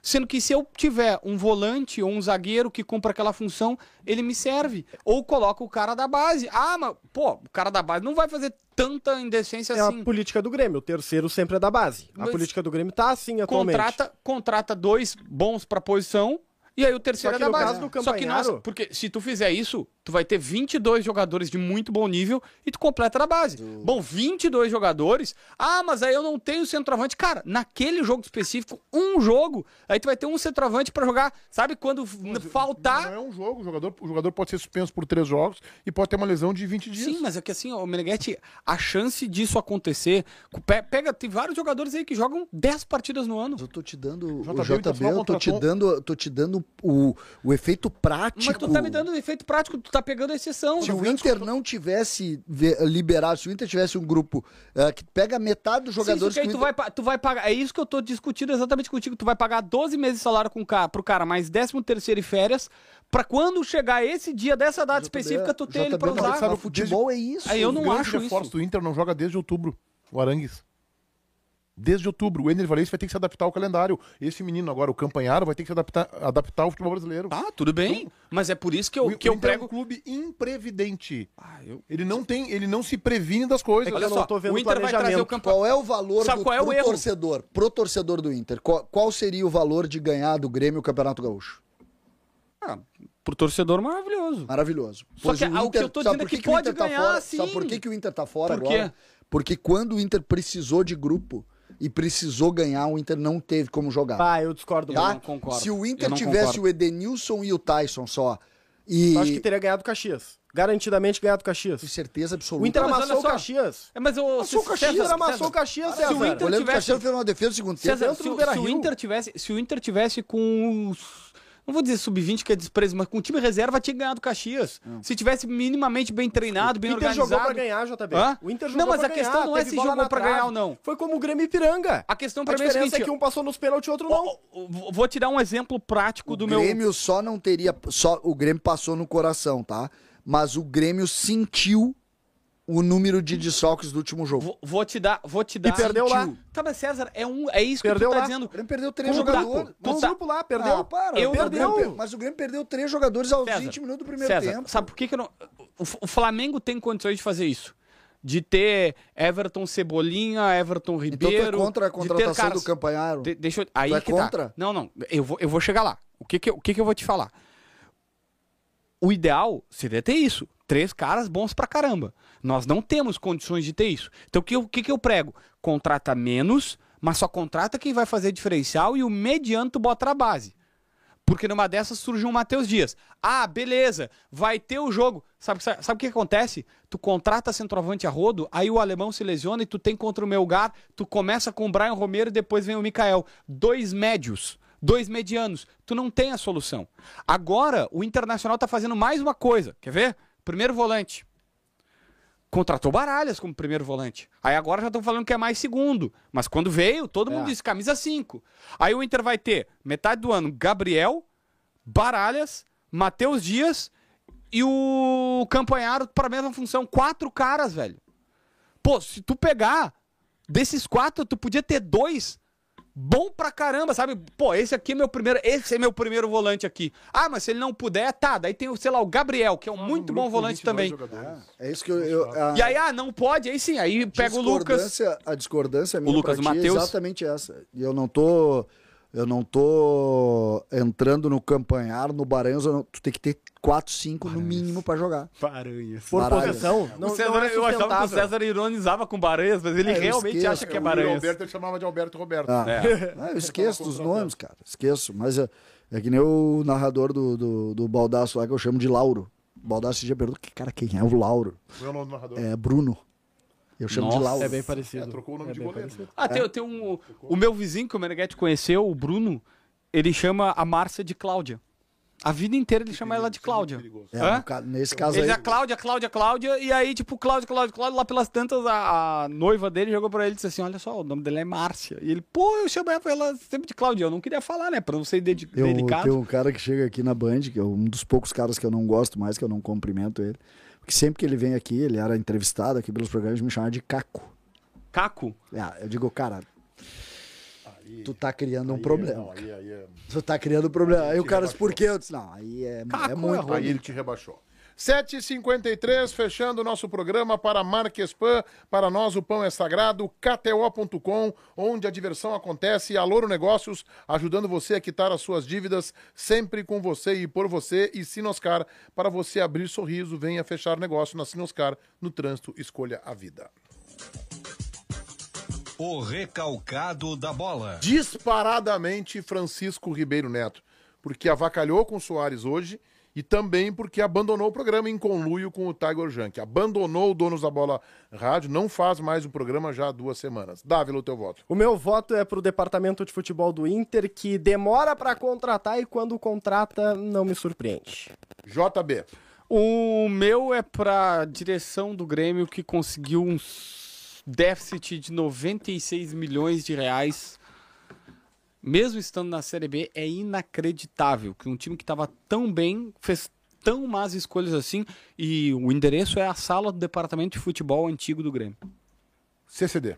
Sendo que se eu tiver um volante ou um zagueiro que cumpra aquela função, ele me serve. Ou coloca o cara da base. Ah, mas, pô, o cara da base não vai fazer tanta indecência É assim. a política do Grêmio. O terceiro sempre é da base. A Mas- política do Grêmio tá assim atualmente. Contrata, contrata dois bons pra posição e aí o terceiro Só é da base. caso do Só que nossa, porque se tu fizer isso, tu vai ter 22 jogadores de muito bom nível e tu completa da base. Bom, 22 jogadores. Ah, mas aí eu não tenho centroavante. Cara, naquele jogo específico, um jogo, aí tu vai ter um centroavante pra jogar, sabe quando f- faltar Não é um jogo, o jogador, o jogador pode ser suspenso por três jogos e pode ter uma lesão de 20 dias. Sim, mas é que assim, o Meneghetti, a chance disso acontecer. pe- Pega, tem vários jogadores aí que jogam 10 partidas no ano. Eu tô te dando, o JB, JB, Internacional eu tô te dando, tô te dando o, o efeito prático. Mas tu tá me dando efeito prático, tu tá pegando a exceção. Se o Inter não tivesse ve- liberado, se o Inter tivesse um grupo eh, que pega metade dos Sim, jogadores isso que o tu, Inter- vai, tu vai pagar. É isso que eu tô discutindo exatamente contigo. Tu vai pagar 12 meses de salário com o cara, pro cara, mais 13 terceiro e férias, pra quando chegar esse dia dessa data JB, específica, tu ter ele JB, pra mas usar. sabe, futebol é isso. Aí eu não acho isso. do Inter não joga desde outubro. O Arangues. Desde outubro. O Ener Valencia vai ter que se adaptar ao calendário. Esse menino agora, o Campanharo, vai ter que se adaptar, adaptar ao futebol brasileiro. Tá, tudo bem. mas é por isso que eu, O- que o eu Inter é um prego. clube imprevidente. Ah, eu- Ele não tem, ele não se previne das coisas. Olha eu não só, tô vendo o Inter vai trazer o campeonato. Qual é o valor Sabe do, qual é o pro erro? torcedor? Pro torcedor do Inter, qual, qual seria o valor de ganhar do Grêmio o Campeonato Gaúcho? Ah, pro torcedor maravilhoso. Maravilhoso. Só que o que eu tô dizendo por é que o pode Inter tá ganhar, fora? sim. Sabe por que, que o Inter tá fora Por quê? agora? Porque quando o Inter precisou de grupo e precisou ganhar, o Inter não teve como jogar. Ah, eu discordo. Eu tá? não concordo. Se o Eu Inter tivesse concordo. o Edenilson e o Tyson só, e Eu acho que teria ganhado o Caxias. Garantidamente ganhado o Caxias. com certeza absoluta. O Inter amassou o. Caxias. É, mas o, Amassou o Caxias, O Inter César, amassou César, o Caxias, se o César. Inter O Leandro tivesse- Caxias fez uma defesa no segundo tempo. César, se, o- se o. Inter tivesse, se o Inter tivesse com os não vou dizer sub-20 que é desprezo, mas com o time reserva tinha ganhado o Caxias. Se tivesse minimamente bem treinado, bem O Inter organizado. jogou pra ganhar, JB. Hã? O Inter Não, jogou mas pra a questão ganhar, não é se jogou pra ganhar ou não. Foi como o Grêmio Ipiranga. A questão A pra mim é a diferença seguinte, é que um passou nos pênaltis e o outro não. vou te dar um exemplo prático do o meu Grêmio só não teria. Só, o Grêmio passou no coração, tá? Mas o Grêmio sentiu o número de desfalques do último jogo. Vou, vou te dar, vou te dar. perdeu lá. Tá, mas César, é um, é isso Perdeu que tu tá lá. dizendo. O Grêmio perdeu três Como tá? jogadores. Tá- grupo lá, perdeu. Ah, para. Eu- Perdeu. per- Mas o Grêmio perdeu três jogadores aos César, 20 minutos do primeiro César, tempo. sabe por que, que eu não. O, o Flamengo tem condições de fazer isso. De ter Everton Cebolinha, Everton Então tu é Ribeiro. contra a de ter contratação caras- do Campanharo. De- deixa eu, aí Tu é que contra? Tá. Não, não. Eu vou, eu vou chegar lá. O que que, o que que eu vou te falar? O ideal seria ter isso. Três caras bons pra caramba. Nós não temos condições de ter isso. Então o que, que, que eu prego? Contrata menos, mas só contrata quem vai fazer diferencial e o mediano tu bota na base. Porque numa dessas surge um Matheus Dias. Ah, beleza, vai ter o jogo. Sabe, sabe, sabe o que acontece? Tu contrata centroavante a rodo, aí o alemão se lesiona e tu tem contra o Melgar, tu começa com o Brian Romero e depois vem o Mikael. Dois médios, dois medianos. Tu não tem a solução. Agora, o Internacional tá fazendo mais uma coisa. Quer ver? Primeiro volante. Contratou Baralhas como primeiro volante. Aí agora já estão falando que é mais segundo. Mas quando veio, todo mundo disse camisa 5. Aí o Inter vai ter, metade do ano, Gabriel, Baralhas, Matheus Dias e o Campanharo para a mesma função. Quatro caras, velho. Pô, se tu pegar desses quatro, tu podia ter dois bom pra caramba, sabe? Pô, esse aqui é meu primeiro, esse é meu primeiro volante aqui. Ah, mas se ele não puder, tá. Daí tem, o, sei lá, o Gabriel, que é um muito bom volante também. É isso que eu. eu a, E aí, ah, não pode, aí sim, aí pega o Lucas. discordância- A discordância minha Lucas pra ti é Mateus. exatamente essa. E eu não tô. Eu não tô entrando no campanhar, no Baranhos, eu não- tu tem que ter 4, 5 no mínimo pra jogar. Baranhas. Por posição, não, o César, não é eu achava que o. César ironizava com Baranhas, mas ele É, eu realmente esqueço, acha que é O Baranhas. Alberto ele chamava de Alberto Roberto. Ah, É. ah, eu esqueço dos nomes, cara. Esqueço. Mas é, é que nem o narrador do, do, do Baldaço lá que eu chamo de Lauro. O Baldaço já perguntou, que cara, quem é o Lauro? Qual é o nome do narrador? É Bruno. Eu chamo de Nossa, Lauro. É bem parecido. É, trocou o nome É de goleiro. parecido. Ah, tem, tem um. O meu vizinho que o Meneghetti conheceu, o Bruno, ele chama a Márcia de Cláudia. A vida inteira ele chama ela de Cláudia. É, no ca- nesse caso Ele aí. é Cláudia, Cláudia, Cláudia, e aí, tipo, Cláudia, Cláudia, Cláudia, lá pelas tantas, a, a noiva dele jogou pra ele e disse assim: Olha só, o nome dela é Márcia. E ele, pô, eu chamava ela sempre de Cláudia. Eu não queria falar, né? Pra não ser dedi- Eu, delicado. tem um cara que chega aqui na Band, que é um dos poucos caras que eu não gosto mais, que eu não cumprimento ele. Porque sempre que ele vem aqui, ele era entrevistado aqui pelos programas, me chama de Caco. Caco. Ah, eu digo, cara, tu tá criando um Aí é- problema. não, aí- aí é- Tu tá criando um problema. Aí o te cara disse, por quê? Eu disse, não, aí é, Caco é muito é Aí ele te rebaixou. 7h53, fechando o nosso programa para Marquespan. Para nós, o pão é sagrado. KTO.com, onde a diversão acontece. A Louro Negócios, ajudando você a quitar as suas dívidas, sempre com você e por você. E Sinoscar, para você abrir sorriso, venha fechar negócio na Sinoscar. No trânsito, escolha a vida. O recalcado da bola. disparadamente Francisco Ribeiro Neto, porque avacalhou com o Soares hoje e também porque abandonou o programa em conluio com o Tiger Junk. Abandonou o Donos da Bola Rádio, não faz mais o programa já há duas semanas. Dávila, o teu voto. O meu voto é pro departamento de futebol do Inter, que demora pra contratar e quando contrata, não me surpreende. JB. O meu é pra direção do Grêmio que conseguiu um déficit de 96 milhões de reais. Mesmo estando na Série B, é inacreditável que um time que estava tão bem fez tão más escolhas assim. E o endereço é a sala do departamento de futebol antigo do Grêmio. CCD.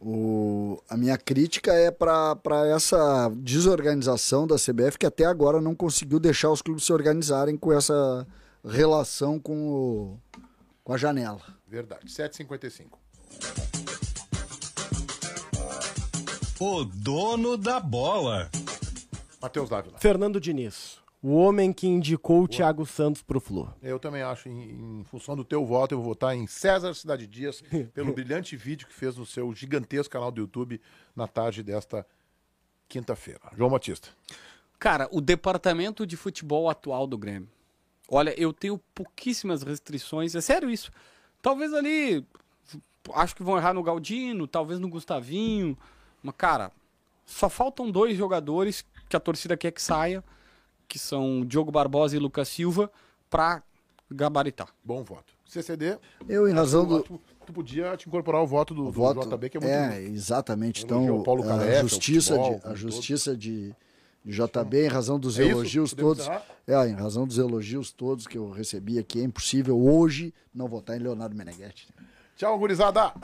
O, a minha crítica é para essa desorganização da CBF que até agora não conseguiu deixar os clubes se organizarem com essa relação com, o, com a janela. Verdade. 7h55. O dono da bola. Matheus Dávila. Fernando Diniz, o homem que indicou o Thiago Santos pro Flu. Eu também acho, em, em função do teu voto, eu vou votar em César Cidade Dias, pelo brilhante vídeo que fez no seu gigantesco canal do YouTube na tarde desta quinta-feira. João Batista. Cara, o departamento de futebol atual do Grêmio. Olha, eu tenho pouquíssimas restrições, é sério isso. Talvez ali, acho que vão errar no Galdino, talvez no Gustavinho. Mas, cara, só faltam dois jogadores que a torcida quer que saia, que são Diogo Barbosa e Lucas Silva, pra gabaritar. Bom voto. CCD. Eu, em razão do. Tu, tu podia te incorporar o voto do, o do voto, JB, que é muito é, exatamente. Então, o Paulo a Careca, o justiça, futebol, de, a justiça de, de JB, em razão dos É elogios todos. É, em razão dos elogios todos que eu recebi aqui, é impossível hoje não votar em Leonardo Meneghetti. Tchau, gurizada.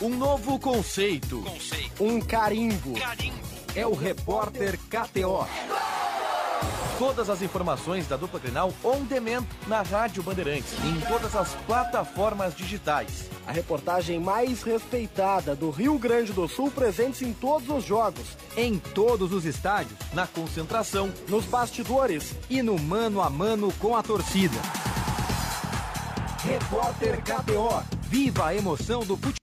Um novo conceito. Um carimbo. É o Repórter KTO. Todas as informações da dupla Grenal on demand na Rádio Bandeirantes e em todas as plataformas digitais. A reportagem mais respeitada do Rio Grande do Sul presente em todos os jogos, em todos os estádios Na concentração, nos bastidores. e no mano a mano com a torcida. Repórter KTO. Viva a emoção do futebol.